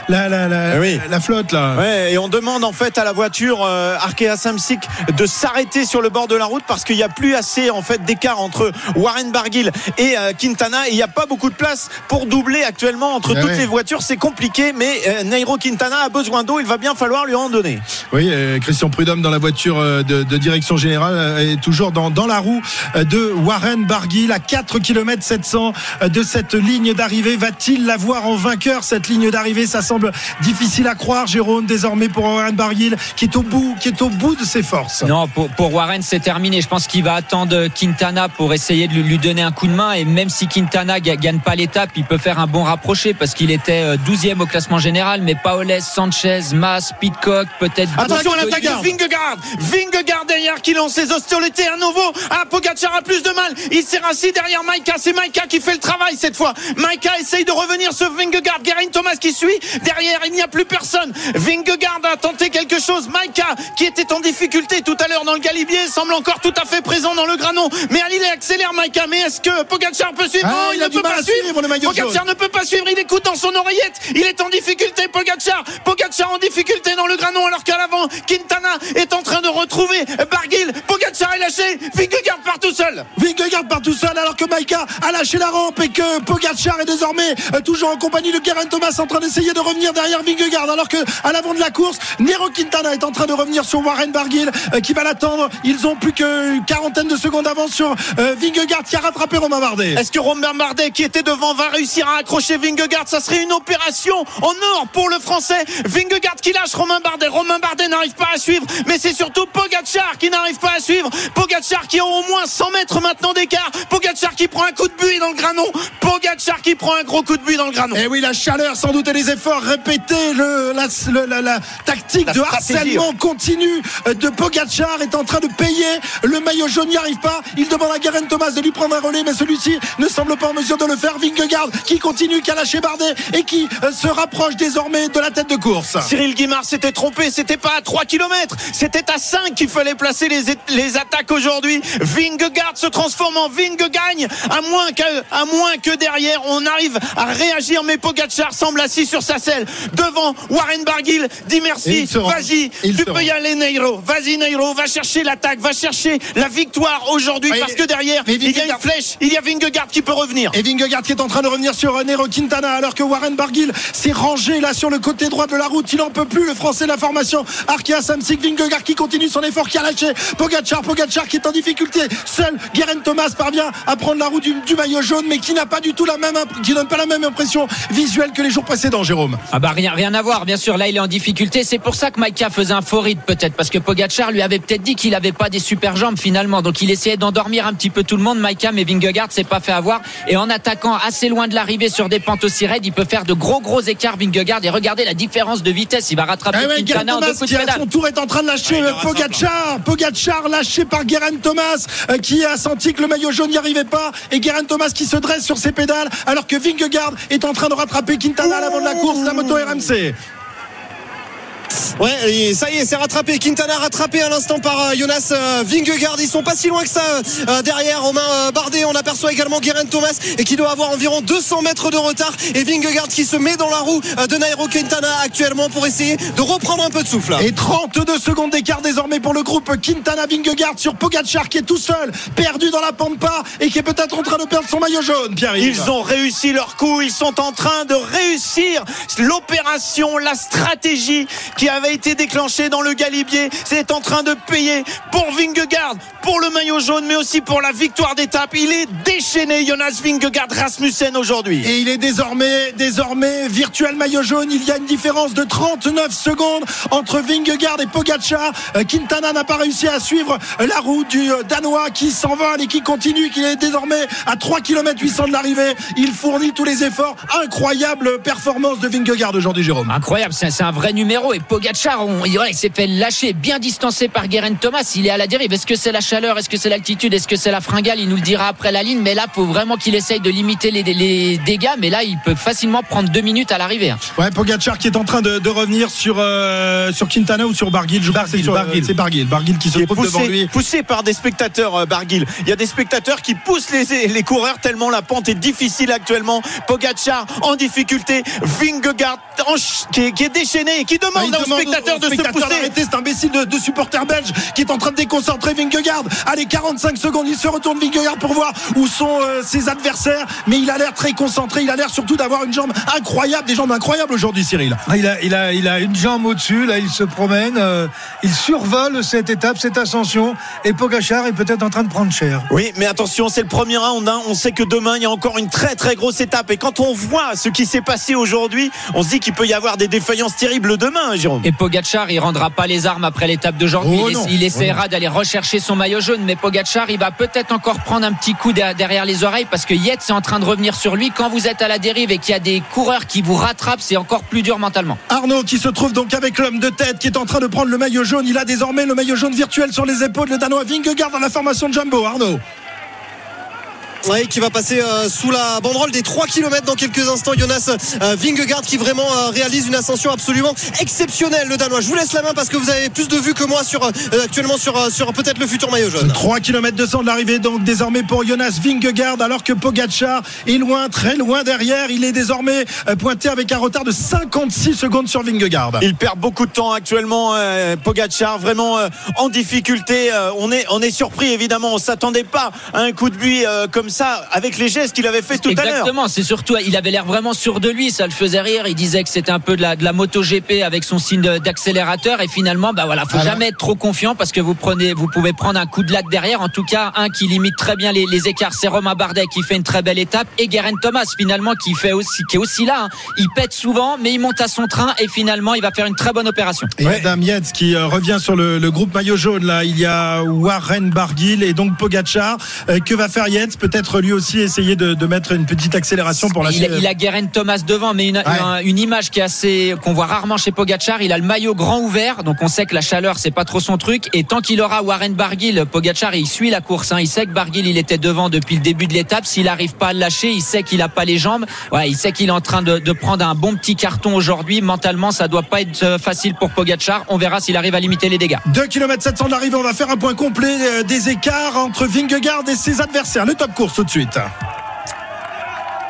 la, la, la, oui. la flotte là? Ouais, et on demande en fait à la voiture euh, Arkea Samsic de s'arrêter sur le bord de la route parce qu'il n'y a plus assez en fait d'écart entre Warren Barguil et euh, Quintana et il n'y a pas beaucoup de place pour doubler actuellement entre Ah toutes ouais. les voitures. C'est compliqué, mais Nairo Quintana a besoin d'eau. Il va bien falloir lui en donner. Oui, Christian Prudhomme dans la voiture de, de direction générale est toujours dans, dans la roue de Warren Barguil à 4 km 700 euh, de cette ligne d'arrivée. Va-t-il la voir en vainqueur cette ligne d'arrivée? Ça semble difficile à croire, Jérôme, désormais pour Warren Barguil qui est au bout, qui est au bout de ses forces. Non, pour, pour Warren, c'est terminé. Je pense qu'il va attendre Quintana pour essayer de lui, donner un coup de main. Et même si Quintana ga- gagne pas l'étape, il peut faire un bon rapproché parce qu'il était euh, 12e au classement général. Mais Paoles, Sanchez, Mas, Pitcock, peut-être. Attention à l'attaque de Vingegaard. Vingegaard derrière qui lance ses hostilités à nouveau. Ah, Pogacar a plus de mal. Il s'est rassis derrière Maïka. C'est Maïka qui fait le travail cette fois. Maïka essaye de revenir sur Vingegaard. Guerin Thomas qui suit. Derrière, il n'y a plus personne. Vingegaard a tenté quelque chose. Maïka qui était en difficulté tout à l'heure dans le Galibier semble encore tout à fait présent dans le granon. Mais allez, il accélère Maïka. Mais est-ce que Pogacar peut suivre? Ah, Non, il ne peut pas suivre. suivre, Pogacar ne peut pas suivre. Il écoute dans son oreillette. Il est en difficulté. Pogacar. Pogacar en difficulté dans le granon alors qu'à l'avant, Quintana est en train de retrouver Barguil. Pogacar est lâché. Vingegaard part tout seul. Vingegaard part tout seul alors que Maïka a lâché la rampe et que Pogacar est désormais euh, toujours en compagnie de Guerin Thomas en train d'essayer de revenir derrière Vingegaard alors que à l'avant de la course Nero Quintana est en train de revenir sur Warren Barguil euh, qui va l'attendre ils ont plus qu'une quarantaine de secondes d'avance sur euh, Vingegaard qui a rattrapé Romain Bardet Est-ce que Romain Bardet qui était devant va réussir à accrocher Vingegaard? Ça serait une opération en or pour le français. Vingegaard qui lâche Romain Bardet. Romain Bardet n'arrive pas à suivre, mais c'est surtout Pogacar qui n'arrive pas à suivre. suivre. Pogacar qui a au moins 100 mètres maintenant d'écart. Pogacar qui prend un coup de buée dans le granon. Pogacar qui prend un gros coup de buée dans le granon. Et eh oui, la chaleur, sans doute, et les efforts répétés, le, la, la, tactique de harcèlement continu de Pogacar est en train de payer. Le maillot jaune n'y arrive pas. Il demande à Garen Thomas de lui prendre un relais, mais celui-ci ne semble pas en mesure de le faire. Vingegaard qui continue, qui a lâché Bardet et qui euh, se rapproche désormais de la tête de course. Cyril Guimard s'était trompé, c'était pas à 3 km, c'était à 5 qu'il fallait placer les, les attaques aujourd'hui. Vingegaard se transforme en Vinge gagne, à moins que, à moins que derrière on arrive à réagir, mais Pogacar semble assis sur sa selle devant Warren Barguil, dit merci, vas-y, tu peux y aller Neiro, vas-y Neiro, va chercher l'attaque, va chercher la victoire aujourd'hui parce que derrière il y a une flèche, il y a Vingegaard qui peut revenir. Et Vingegaard qui est en train de revenir sur Nero Quintana alors que Warren Barguil s'est rangé là sur le côté droit de la route. Il en peut plus, le français de la formation. Arkea Samsic, Vingegaard qui continue son effort, qui a lâché. Pogacar, Pogacar qui est en difficulté. Seul Guerin Thomas parvient à prendre la route du, maillot jaune, mais qui n'a pas du tout la même, qui donne pas la même impression visuelle que les jours précédents, Jérôme. Ah bah rien, rien à voir. Bien sûr, là il est en difficulté. C'est pour ça que Maïka faisait un faux rythme peut-être, parce que Pogacar lui avait peut-être dit qu'il avait pas des super jambes finalement. Donc il essayait d'endormir un petit peu tout le monde. Maïka, mais Vingegaard s'est pas fait avoir. Et en attaquant assez loin de l'arrivée sur des pentes aussi raides, il peut faire de gros gros écarts Vingegaard. Et regardez la différence de vitesse. Il va rattraper eh ouais, Quintana à son tour est en train de lâcher ah, Pogacar. Pogacar lâché par Guerin Thomas, euh, qui a senti que le maillot jaune n'y arrivait pas. Et Guerin Thomas qui se dresse sur ses pédales, alors que Vingegaard est en train de rattraper Quintana à l'avant de la course, la moto RMC. Ouais, ça y est, c'est rattrapé. Quintana rattrapé à l'instant par euh, Jonas euh, Vingegaard. Ils sont pas si loin que ça euh, derrière. Romain Bardet, on aperçoit également Guerin Thomas et qui doit avoir environ 200 mètres de retard. Et Vingegaard qui se met dans la roue de Nairo Quintana actuellement pour essayer de reprendre un peu de souffle. Et 32 secondes d'écart désormais pour le groupe Quintana Vingegaard sur Pogacar qui est tout seul, perdu dans la pampa et qui est peut-être en train de perdre son maillot jaune. Pierre. Ils ont réussi leur coup. Ils sont en train de réussir l'opération, la stratégie qui avait été déclenché dans le Galibier. C'est en train de payer pour Vingegaard, pour le maillot jaune, mais aussi pour la victoire d'étape. Il est déchaîné, Jonas Vingegaard Rasmussen aujourd'hui. Et il est désormais, désormais virtuel maillot jaune. Il y a une différence de 39 secondes entre Vingegaard et Pogacar. Euh, Quintana n'a pas réussi à suivre la route du euh, Danois qui s'envole et qui continue, qui est désormais à 3 km 800 de l'arrivée. Il fournit tous les efforts. Incroyable performance de Vingegaard aujourd'hui, Jérôme. Incroyable, c'est un vrai numéro. Et Pogacar il s'est fait lâcher, bien distancé par Guerin Thomas. Il est à la dérive. Est-ce que c'est la chaleur? Est-ce que c'est l'altitude? Est-ce que c'est la fringale? Il nous le dira après la ligne. Mais là, faut vraiment qu'il essaye de limiter les, dégâts. Mais là, il peut facilement prendre deux minutes à l'arrivée. Hein. Ouais, Pogacar qui est en train de, revenir sur euh, sur Quintana ou sur Barguil. Je Barguil, c'est Barguil. Barguil qui se trouve poussé, devant lui. Poussé par des spectateurs, euh, Barguil. Il y a des spectateurs qui poussent les, les coureurs tellement la pente est difficile actuellement. Pogacar en difficulté. Vingegaard qui, est, déchaîné et qui demande ah, aux spectateurs de se pousser. C'est imbécile de, de, supporter belge qui est en train de déconcentrer Vingegaard. Allez, 45 secondes, il se retourne Vingegaard pour voir où sont euh, ses adversaires. Mais il a l'air très concentré. Il a l'air surtout d'avoir une jambe incroyable, des jambes incroyables aujourd'hui, Cyril. Ah, il, a, il, a, il a une jambe au-dessus. Là, il se promène. Euh, il survole cette étape, cette ascension. Et Pogachar est peut-être en train de prendre cher. Oui, mais attention, c'est le premier round. Hein. On sait que demain, il y a encore une très très grosse étape. Et quand on voit ce qui s'est passé aujourd'hui, on se dit qu'il peut y avoir des défaillances terribles demain, Jérôme. Et Pogachar, il rendra pas les armes après l'étape d'aujourd'hui. Oh il, essaiera d'aller rechercher son maillot jaune, mais Pogachar, il va peut-être encore prendre un petit coup derrière les oreilles parce que Yates est en train de revenir sur lui. Quand vous êtes à la dérive et qu'il y a des coureurs qui vous rattrapent, c'est encore plus dur mentalement. Arnaud qui se trouve donc avec l'homme de tête qui est en train de prendre le maillot jaune. Il a désormais le maillot jaune virtuel sur les épaules. Le Danois Vingegaard dans la formation de Jumbo. Arnaud. Oui, qui va passer euh, sous la banderole des 3 km dans quelques instants. Jonas euh, Vingegaard qui vraiment euh, réalise une ascension absolument exceptionnelle, le Danois. Je vous laisse la main parce que vous avez plus de vues que moi sur actuellement sur, sur peut-être le futur maillot jaune. 3 km 200 de l'arrivée donc désormais pour Jonas Vingegaard alors que Pogacar est loin, très loin derrière. Il est désormais pointé avec un retard de 56 secondes sur Vingegaard. Il perd beaucoup de temps actuellement, Pogacar, vraiment en difficulté. on, est, on est surpris évidemment, on s'attendait pas à un coup de buis comme ça avec les gestes qu'il avait fait tout à l'heure. Exactement, c'est surtout, il avait l'air vraiment sûr de lui, ça le faisait rire. Il disait que c'était un peu de la, de la moto GP avec son signe d'accélérateur. Et finalement, bah voilà, faut Voilà. jamais être trop confiant parce que vous prenez, vous pouvez prendre un coup de latte derrière. En tout cas, un qui limite très bien les, les écarts, c'est Romain Bardet qui fait une très belle étape et Guerin Thomas finalement qui fait aussi, qui est aussi là. hein. Il pète souvent, mais il monte à son train et finalement, il va faire une très bonne opération. Et Adam Yates qui euh, revient sur le, le groupe maillot jaune. Là, il y a Warren Barguil et donc Pogacar. Euh, que va faire Yates? Peut-être lui aussi essayer de, de mettre une petite accélération pour la il, il a Guerin Thomas devant, mais une, un- une image qui est assez qu'on voit rarement chez Pogachar. Il a le maillot grand ouvert, donc on sait que la chaleur c'est pas trop son truc. Et tant qu'il aura Warren Barguil, Pogachar il suit la course. hein. Il sait que Barguil il était devant depuis le début de l'étape. S'il arrive pas à le lâcher, il sait qu'il a pas les jambes. Ouais, il sait qu'il est en train de, de prendre un bon petit carton aujourd'hui. Mentalement, ça doit pas être euh, facile pour Pogachar. On verra s'il arrive à limiter les dégâts. 2 km 700 de l'arrivée, on va faire un point complet euh, des écarts entre Vingegaard et ses adversaires. Le top course tout de suite.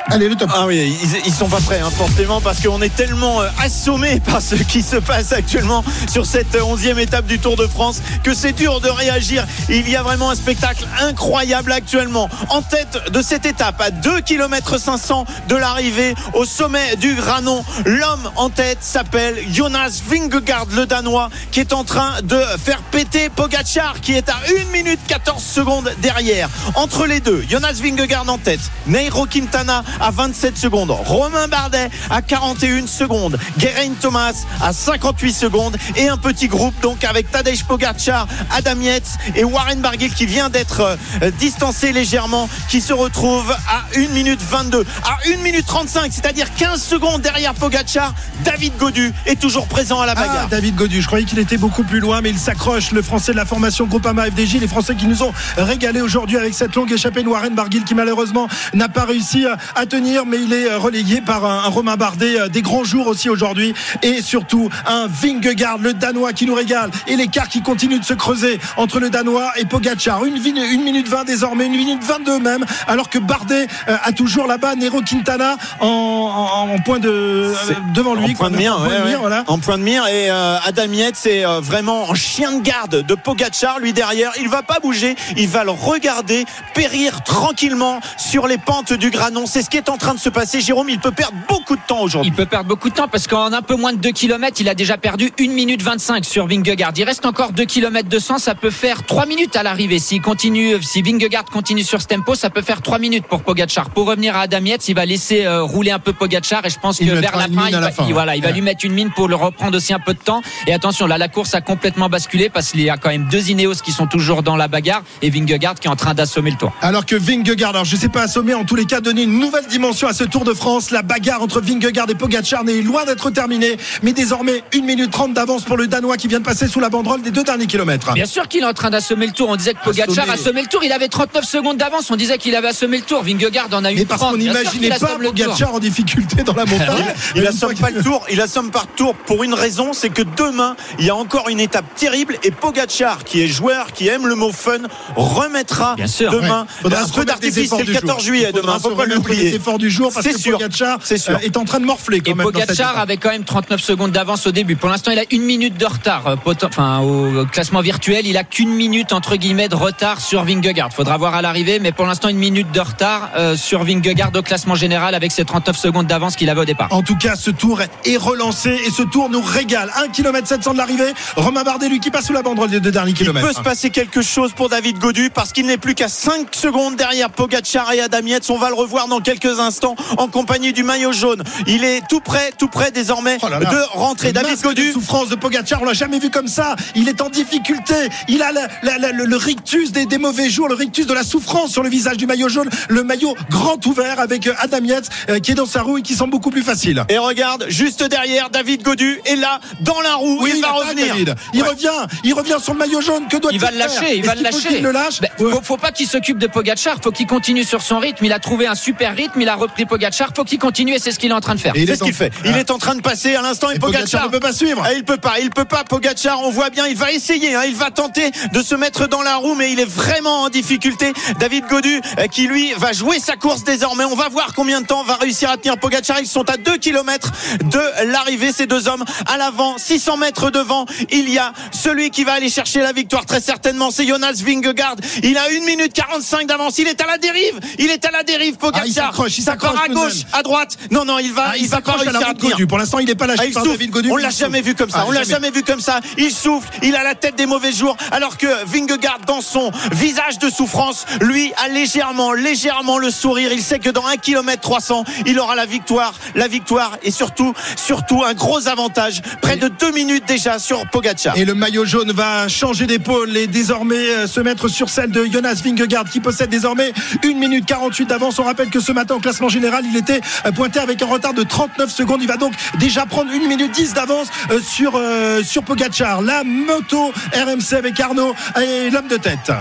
Allez, le top. Ah oui, ils, ils sont pas prêts, hein, forcément, parce qu'on est tellement euh, assommé par ce qui se passe actuellement sur cette euh, onzième étape du Tour de France que c'est dur de réagir. Il y a vraiment un spectacle incroyable actuellement. En tête de cette étape, à 2 km 500 de l'arrivée au sommet du Granon, l'homme en tête s'appelle Jonas Vingegaard, le Danois, qui est en train de faire péter Pogachar, qui est à 1 minute 14 secondes derrière. Entre les deux, Jonas Vingegaard en tête, Nairo Quintana à 27 secondes, Romain Bardet à 41 secondes, Geraint Thomas à 58 secondes. Et un petit groupe donc avec Tadej Pogacar, Adam Yates et Warren Barguil qui vient d'être euh, distancé légèrement qui se retrouve à 1 minute 22 à 1 minute 35 c'est-à-dire 15 secondes derrière Pogacar David Godu est toujours présent à la Ah, bagarre. David Godu, je croyais qu'il était beaucoup plus loin, mais il s'accroche, le français de la formation Groupama FDJ, les français qui nous ont régalé aujourd'hui avec cette longue échappée de Warren Barguil qui malheureusement n'a pas réussi à- à tenir, mais il est euh, relayé par un, un Romain Bardet, euh, des grands jours aussi aujourd'hui, et surtout un Vingegaard, le Danois qui nous régale, et l'écart qui continue de se creuser entre le Danois et Pogacar. Une, une minute 20 désormais, une minute 22 même, alors que Bardet euh, a toujours là-bas Nero Quintana en, en- en point de euh, devant lui. en point de mire, En point ouais, de mire, ouais. voilà. en point de mire et euh, Adam Yates c'est euh, vraiment en chien de garde de Pogacar lui derrière il va pas bouger il va le regarder périr tranquillement sur les pentes du Granon c'est ce qui est en train de se passer Jérôme il peut perdre beaucoup de temps aujourd'hui Il peut perdre beaucoup de temps parce qu'en un peu moins de 2 km, il a déjà perdu 1 minute 25 sur Vingegaard. Il reste encore 2 km 200, ça peut faire 3 minutes à l'arrivée. S'il continue, si Vingegaard continue sur ce tempo, ça peut faire 3 minutes pour Pogacar. Pour revenir à Adam Yates, il va laisser euh, rouler un peu Pogacar et je pense Il que vers la fin, il va, la fin, il- voilà, il va ouais. lui mettre une mine pour le reprendre aussi un peu de temps. Et attention, là, la course a complètement basculé parce qu'il y a quand même deux Ineos qui sont toujours dans la bagarre et Vingegaard qui est en train d'assommer le tour. Alors que Vingegaard, alors je sais pas assommer, en tous les cas donner une nouvelle dimension à ce Tour de France. La bagarre entre Vingegaard et Pogacar n'est loin d'être terminée, mais désormais 1 minute 30 d'avance pour le Danois qui vient de passer sous la banderole des deux derniers kilomètres. Bien sûr qu'il est en train d'assommer le tour. On disait que Pogacar Assommer. assommait le tour. Il avait 39 secondes d'avance. On disait qu'il avait assommé le tour. Vingegaard en a eu Mais parce 30. qu'on n'imaginait pas. Pogacar en difficulté dans la montagne. Il Une assomme pas le tour, il assomme par tour pour une raison, c'est que demain, il y a encore une étape terrible et Pogacar, qui est joueur, qui aime le mot fun, remettra Bien sûr, demain Ouais. Un des d'artifice, c'est le du 14 jour. juillet Il demain, faut pas l'oublier. Efforts du jour parce C'est que sûr, Pogacar c'est sûr. euh, est en train de morfler quand Et même. Pogacar avait quand même 39 secondes d'avance au début. Pour l'instant, il a une minute de retard. euh, Enfin, au classement virtuel, il a qu'une minute entre guillemets de retard sur Vingegaard. Faudra voir à l'arrivée, mais pour l'instant, une minute de retard euh, sur Vingegaard au classement général avec ses 39 secondes d'avance qu'il avait au départ. En tout cas, ce tour est relancé et ce tour nous régale. 1 km 700 de l'arrivée. Romain Bardet, lui, qui passe sous la banderole des deux derniers Il kilomètres. peut se passer quelque chose pour David Godu parce qu'il n'est plus qu'à 5 secondes derrière Pogacar et Adam Yates. On va le revoir dans quelques instants en compagnie du maillot jaune. Il est tout près, tout près désormais Oh là là. de rentrer. Le David Godu. souffrance de Pogacar, on l'a jamais vu comme ça. Il est en difficulté. Il a la- la- la- le, le rictus des, des mauvais jours, le rictus de la souffrance sur le visage du maillot jaune. Le maillot grand ouvert avec euh, Adam Yates euh, qui est dans sa roue et qui semble beaucoup plus facile. Et regarde, juste derrière, David Godu est là, dans la roue. il va revenir. David. Il Ouais. revient. Il revient sur le maillot jaune. Que doit-il Il va le faire lâcher, il va le lâcher. qu'il le lâche Ben, Ouais. faut, faut pas qu'il s'occupe de Pogacar, faut qu'il continue sur son rythme. Il a trouvé un super rythme. Rythme. Il a repris Pogacar. Faut qu'il continue et c'est ce qu'il est en train de faire. C'est ce qu'il fait. Il est en train de passer à l'instant et, Et Pogacar Pogacar ne peut pas suivre. Ah, Il peut pas, il peut pas. Pogacar, on voit bien, il va essayer, hein, il va tenter de se mettre dans la roue, mais il est vraiment en difficulté. David Godu, euh, qui lui va jouer sa course désormais. On va voir combien de temps va réussir à tenir Pogacar. Ils sont à 2 km de l'arrivée, ces deux hommes à l'avant, 600 mètres devant. Il y a celui qui va aller chercher la victoire très certainement, c'est Jonas Vingegaard. Il a 1 minute 45 d'avance. Il est à la dérive. Il est à la dérive, Pogacar. Il s'accroche, il à gauche, à droite. Non, non, il va, Ah, il, s'accroche à la route. Godu. Pour l'instant, il n'est pas lâché Ah, il par souffle. David Godu. On l'a jamais vu comme ça. Ah, On l'a jamais. jamais vu comme ça. Il souffle. Il a la tête des mauvais jours. Alors que Vingegaard, dans son visage de souffrance, lui a légèrement, légèrement le sourire. Il sait que dans 1 km 300, il aura la victoire. La victoire et surtout, surtout un gros avantage. Près de deux minutes déjà sur Pogacar. Et le maillot jaune va changer d'épaule et désormais euh, se mettre sur celle de Jonas Vingegaard qui possède désormais 1 minute 48 d'avance. On rappelle que ce matin au classement général, il était euh, pointé avec un retard de 39 secondes. Il va donc déjà prendre 1 minute 10 d'avance euh, sur, euh, sur Pogacar. La moto RMC avec Arnaud et l'homme de tête.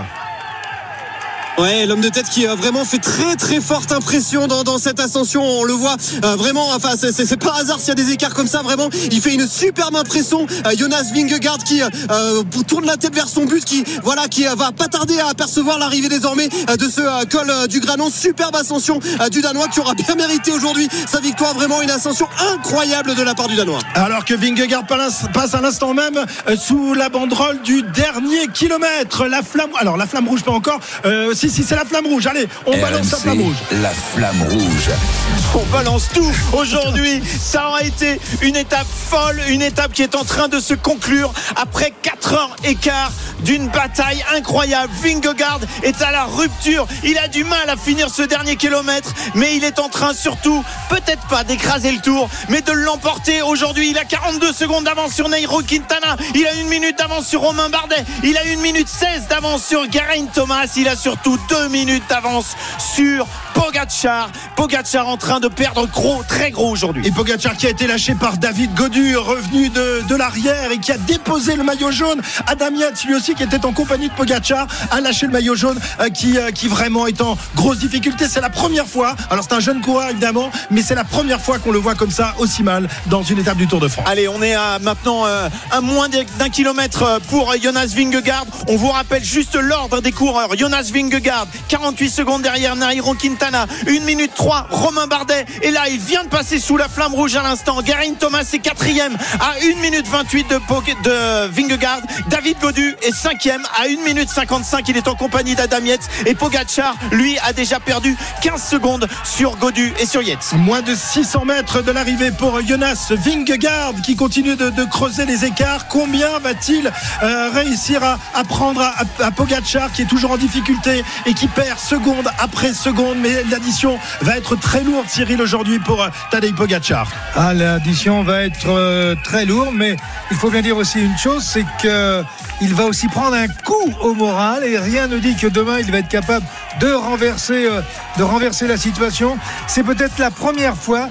Ouais, l'homme de tête qui a vraiment fait très très forte impression dans, dans cette ascension. On le voit euh, vraiment. Enfin, c'est- pas hasard s'il y a des écarts comme ça. Vraiment, il fait une superbe impression. Euh, Jonas Vingegaard qui euh, tourne la tête vers son but, qui voilà, qui euh, va pas tarder à apercevoir l'arrivée désormais euh, de ce euh, col euh, du Granon. Superbe ascension euh, du Danois qui aura bien mérité aujourd'hui sa victoire. Vraiment une ascension incroyable de la part du Danois. Alors que Vingegaard passe à l'instant même euh, sous la banderole du dernier kilomètre. La flamme, alors la flamme rouge pas encore. Si si c'est la flamme rouge. Allez, on balance la flamme rouge. la flamme rouge. On balance tout aujourd'hui. Ça aura été une étape folle, une étape qui est en train de se conclure après 4 heures et quart d'une bataille incroyable. Vingegaard est à la rupture. Il a du mal à finir ce dernier kilomètre, mais il est en train surtout, peut-être pas d'écraser le tour, mais de l'emporter aujourd'hui. Il a 42 secondes d'avance sur Nairo Quintana. Il a une minute d'avance sur Romain Bardet. Il a une minute 16 d'avance sur Geraint Thomas. Il a surtout deux minutes d'avance sur Pogacar. Pogacar en train de perdre gros, très gros aujourd'hui. Et Pogacar qui a été lâché par David Godu, revenu de, de l'arrière et qui a déposé le maillot jaune. Adam Yates, lui aussi qui était en compagnie de Pogacar, a lâché le maillot jaune euh, qui, euh, qui vraiment est en grosse difficulté. C'est la première fois, alors c'est un jeune coureur évidemment, mais c'est la première fois qu'on le voit comme ça aussi mal dans une étape du Tour de France. Allez, on est à maintenant euh, à moins d'un kilomètre euh, pour Jonas Vingegaard. On vous rappelle juste l'ordre des coureurs. Jonas Vingegaard, 48 secondes derrière Nairo Quintana, 1 minute 3, Romain Bardet. Et là, il vient de passer sous la flamme rouge à l'instant. Geraint Thomas est quatrième à 1 minute 28 de, de Vingegaard. David Godu est cinquième à 1 minute 55. Il est en compagnie d'Adam Yates. Et Pogacar, lui, a déjà perdu 15 secondes sur Godu et sur Yates. Moins de 600 mètres de l'arrivée pour Jonas Vingegaard qui continue de, creuser les écarts. Combien va-t-il euh, réussir à, à prendre à, à Pogacar qui est toujours en difficulté et qui perd seconde après seconde Mais l'addition va être très lourde, Cyril, aujourd'hui pour euh, Tadej Pogacar. Ah, l'addition va être euh, très lourde, mais il faut bien dire aussi une chose, c'est que il va aussi prendre un coup au moral et rien ne dit que demain il va être capable de renverser, euh, la situation. C'est peut-être la première fois,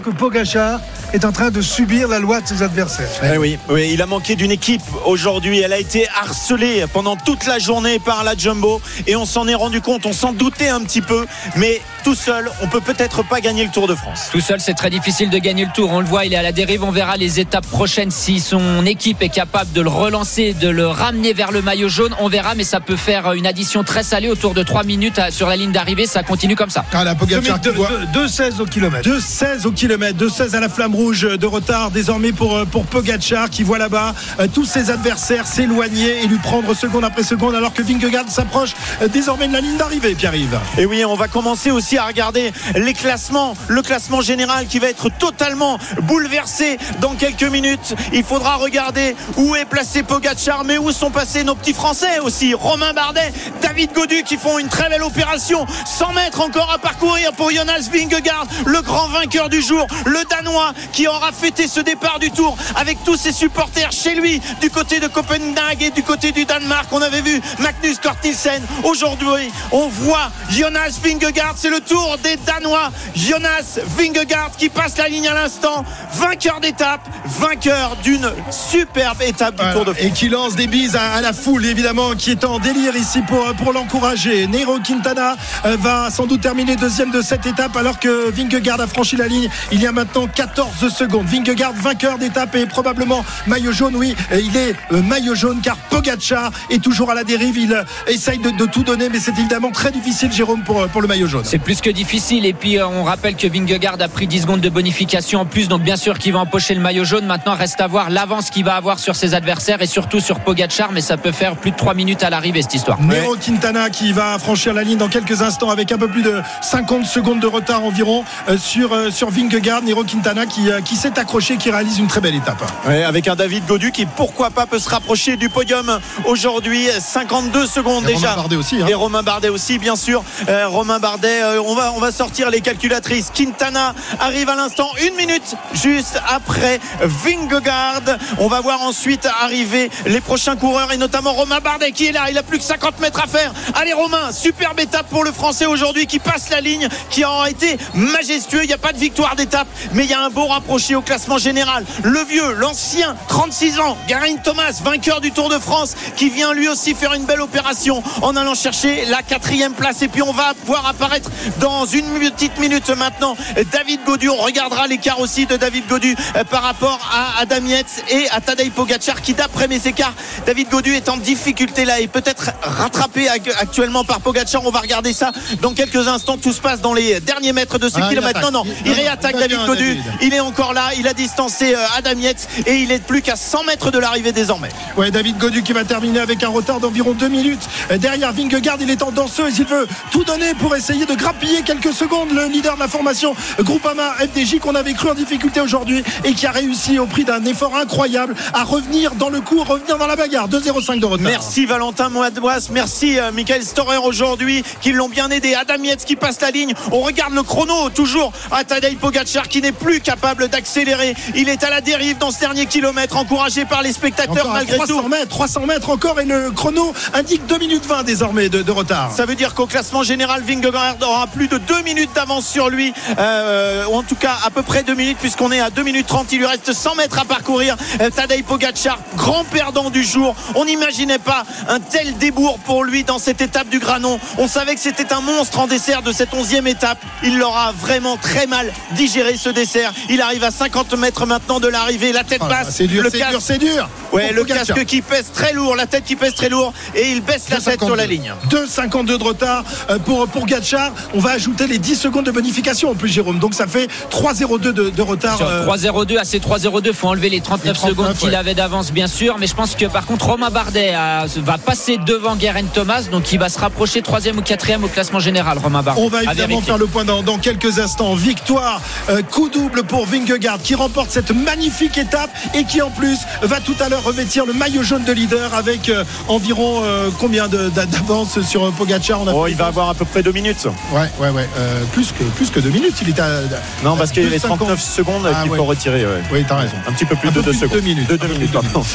que Pogacar est en train de subir la loi de ses adversaires. Eh oui, oui, il a manqué d'une équipe aujourd'hui. Elle a été harcelée pendant toute la journée par la Jumbo et on s'en est rendu compte. On s'en doutait un petit peu, mais tout seul, on peut peut-être pas gagner le Tour de France. Tout seul, c'est très difficile de gagner le tour. On le voit, il est à la dérive. On verra les étapes prochaines si son équipe est capable de le relancer, de le ramener vers le maillot jaune. On verra, mais ça peut faire une addition très salée autour de 3 minutes sur la ligne d'arrivée. Ça continue comme ça. Ah, la Pogacar qui voit 2,16 au kilomètre. 2-16 au kilomètre, 2-16 à la flamme rouge de retard désormais pour, euh, pour Pogacar qui voit là-bas euh, tous ses adversaires s'éloigner et lui prendre seconde après seconde alors que Vingegaard s'approche euh, désormais de la ligne d'arrivée, Pierre-Yves. Et oui, on va commencer aussi à regarder les classements, le classement général qui va être totalement bouleversé dans quelques minutes. Il faudra regarder où est placé Pogacar, mais où sont passés nos petits Français aussi. Romain Bardet, David Godu qui font une très belle opération. 100 mètres encore à parcourir pour Jonas Vingegaard, le grand vainqueur du jour, le Danois qui aura fêté ce départ du Tour avec tous ses supporters chez lui du côté de Copenhague et du côté du Danemark. On avait vu Magnus Cort Nielsen. Aujourd'hui, on voit Jonas Vingegaard, c'est le retour des Danois. Jonas Vingegaard qui passe la ligne à l'instant. Vainqueur d'étape, vainqueur d'une superbe étape du Tour de France. Et qui lance des bises à, la foule, évidemment, qui est en délire ici pour, pour l'encourager. Nero Quintana euh, va sans doute terminer deuxième de cette étape alors que Vingegaard a franchi la ligne il y a maintenant 14 secondes. Vingegaard vainqueur d'étape et probablement maillot jaune, oui, il est euh, maillot jaune car Pogacar est toujours à la dérive. Il euh, essaye de, tout donner, mais c'est évidemment très difficile, Jérôme, pour, pour le maillot jaune. C'est plus que difficile. Et puis, on rappelle que Vingegaard a pris 10 secondes de bonification en plus, donc bien sûr qu'il va empocher le maillot jaune. Maintenant, reste à voir l'avance qu'il va avoir sur ses adversaires et surtout sur Pogacar, mais ça peut faire plus de 3 minutes à l'arrivée cette histoire. Nero Quintana qui va franchir la ligne dans quelques instants avec un peu plus de 50 secondes de retard environ euh, sur, euh, sur Vingegaard. Nero Quintana qui, euh, qui s'est accroché, qui réalise une très belle étape. avec un David Godu qui pourquoi pas peut se rapprocher du podium aujourd'hui. 52 secondes et déjà. Romain Bardet aussi. Hein. Et Romain Bardet aussi, bien sûr. Romain Bardet, on, va, on va sortir les calculatrices. Quintana arrive à l'instant, une minute juste après Vingegaard. On va voir ensuite arriver les prochains coureurs et notamment Romain Bardet qui est là. Il a plus que 50 mètres à faire. Allez Romain, superbe étape pour le Français aujourd'hui qui passe la ligne, qui a été majestueux. Il n'y a pas de victoire d'étape, mais il y a un beau rapproché au classement général. Le vieux, l'ancien, 36 ans, Garin Thomas, vainqueur du Tour de France, qui vient lui aussi faire une belle opération en allant chercher la quatrième place. Et puis on va voir apparaître dans une petite minute maintenant David Godu. On regardera l'écart aussi de David Godu euh, par rapport à Adam Yates et à Tadej Pogacar qui d'après mes écarts David Godu est en difficulté là et peut-être rattrapé actuellement par Pogacar. On va regarder ça dans quelques instants. Tout se passe dans les derniers mètres de ce ah, kilomètre non non il, réattaque David Godu. Il est encore là. Il a distancé euh, Adam Yates et il est plus qu'à 100 mètres de l'arrivée désormais. Ouais David Godu qui va terminer avec un retard d'environ 2 minutes euh, derrière Vingegaard. Il est en danseuse. Il veut tout donner pour essayer de grappiller quelques secondes le leader de la formation Groupama FDJ qu'on avait cru en difficulté aujourd'hui et qui a réussi au prix d'un effort incroyable à revenir dans le coup, revenir dans la bagarre. 2-0-5 de retard. Merci Valentin Moadouas, merci euh, Michael Storer aujourd'hui qui l'ont bien aidé. Adam Yates qui passe la ligne. On regarde le chrono toujours à Tadej Pogacar qui n'est plus capable d'accélérer. Il est à la dérive dans ce dernier kilomètre, encouragé par les spectateurs malgré 300 tout. Mètres, 300 mètres encore et le chrono indique 2 minutes 20 désormais de, retard. Ça veut dire qu'au classement général, Vingegaard aura plus de 2 minutes d'avance sur lui, euh, ou en tout cas à peu près 2 minutes puisqu'on est à 2 minutes 30. Il lui reste 100 mètres à parcourir. Euh, Tadej Pogacar, grand perdant du jour. On n'imaginait pas un tel débours pour lui dans cette étape du Granon. On savait que c'était un monstre en dessert de cette onzième étape. Il l'aura vraiment très mal digéré ce dessert. Il arrive à 50 mètres maintenant de l'arrivée. La tête oh basse. c'est dur, c'est dur, c'est dur. Ouais, le casque qui pèse très lourd, la tête qui pèse très lourd et il baisse la tête sur la ligne. 2,52 de retard euh, pour, pour Gatchar. On va ajouter les 10 secondes de bonification en plus, Jérôme. Donc ça fait 3,02 de, de retard. Sur 3,02 à ces 3,02, faut enlever les 39, secondes qu'il avait d'avance, bien sûr. Mais je pense que par contre, Romain Bardet va passer devant Guerin Thomas, donc il va se rapprocher troisième ou quatrième au classement général, Romain Bardet. On va évidemment faire le point dans, quelques instants. Victoire, euh, coup double pour Vingegaard qui remporte cette magnifique étape et qui en plus va tout à l'heure revêtir le maillot jaune de leader avec euh, environ euh, combien d'avance sur Pogacar? Oh, Il va avoir à peu près deux minutes. Ouais, ouais, ouais. plus, que, plus que deux minutes. Il est à, non, parce qu'il y a les 39 secondes ah, qu'il faut retirer. Oui, t'as raison. Un petit peu plus de deux secondes. minutes.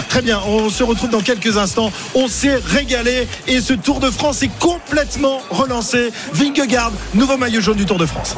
Très bien, on se retrouve dans quelques instants. On s'est régalé et ce Tour de France est complètement relancé. Vingegaard, nouveau maillot jaune du Tour de France.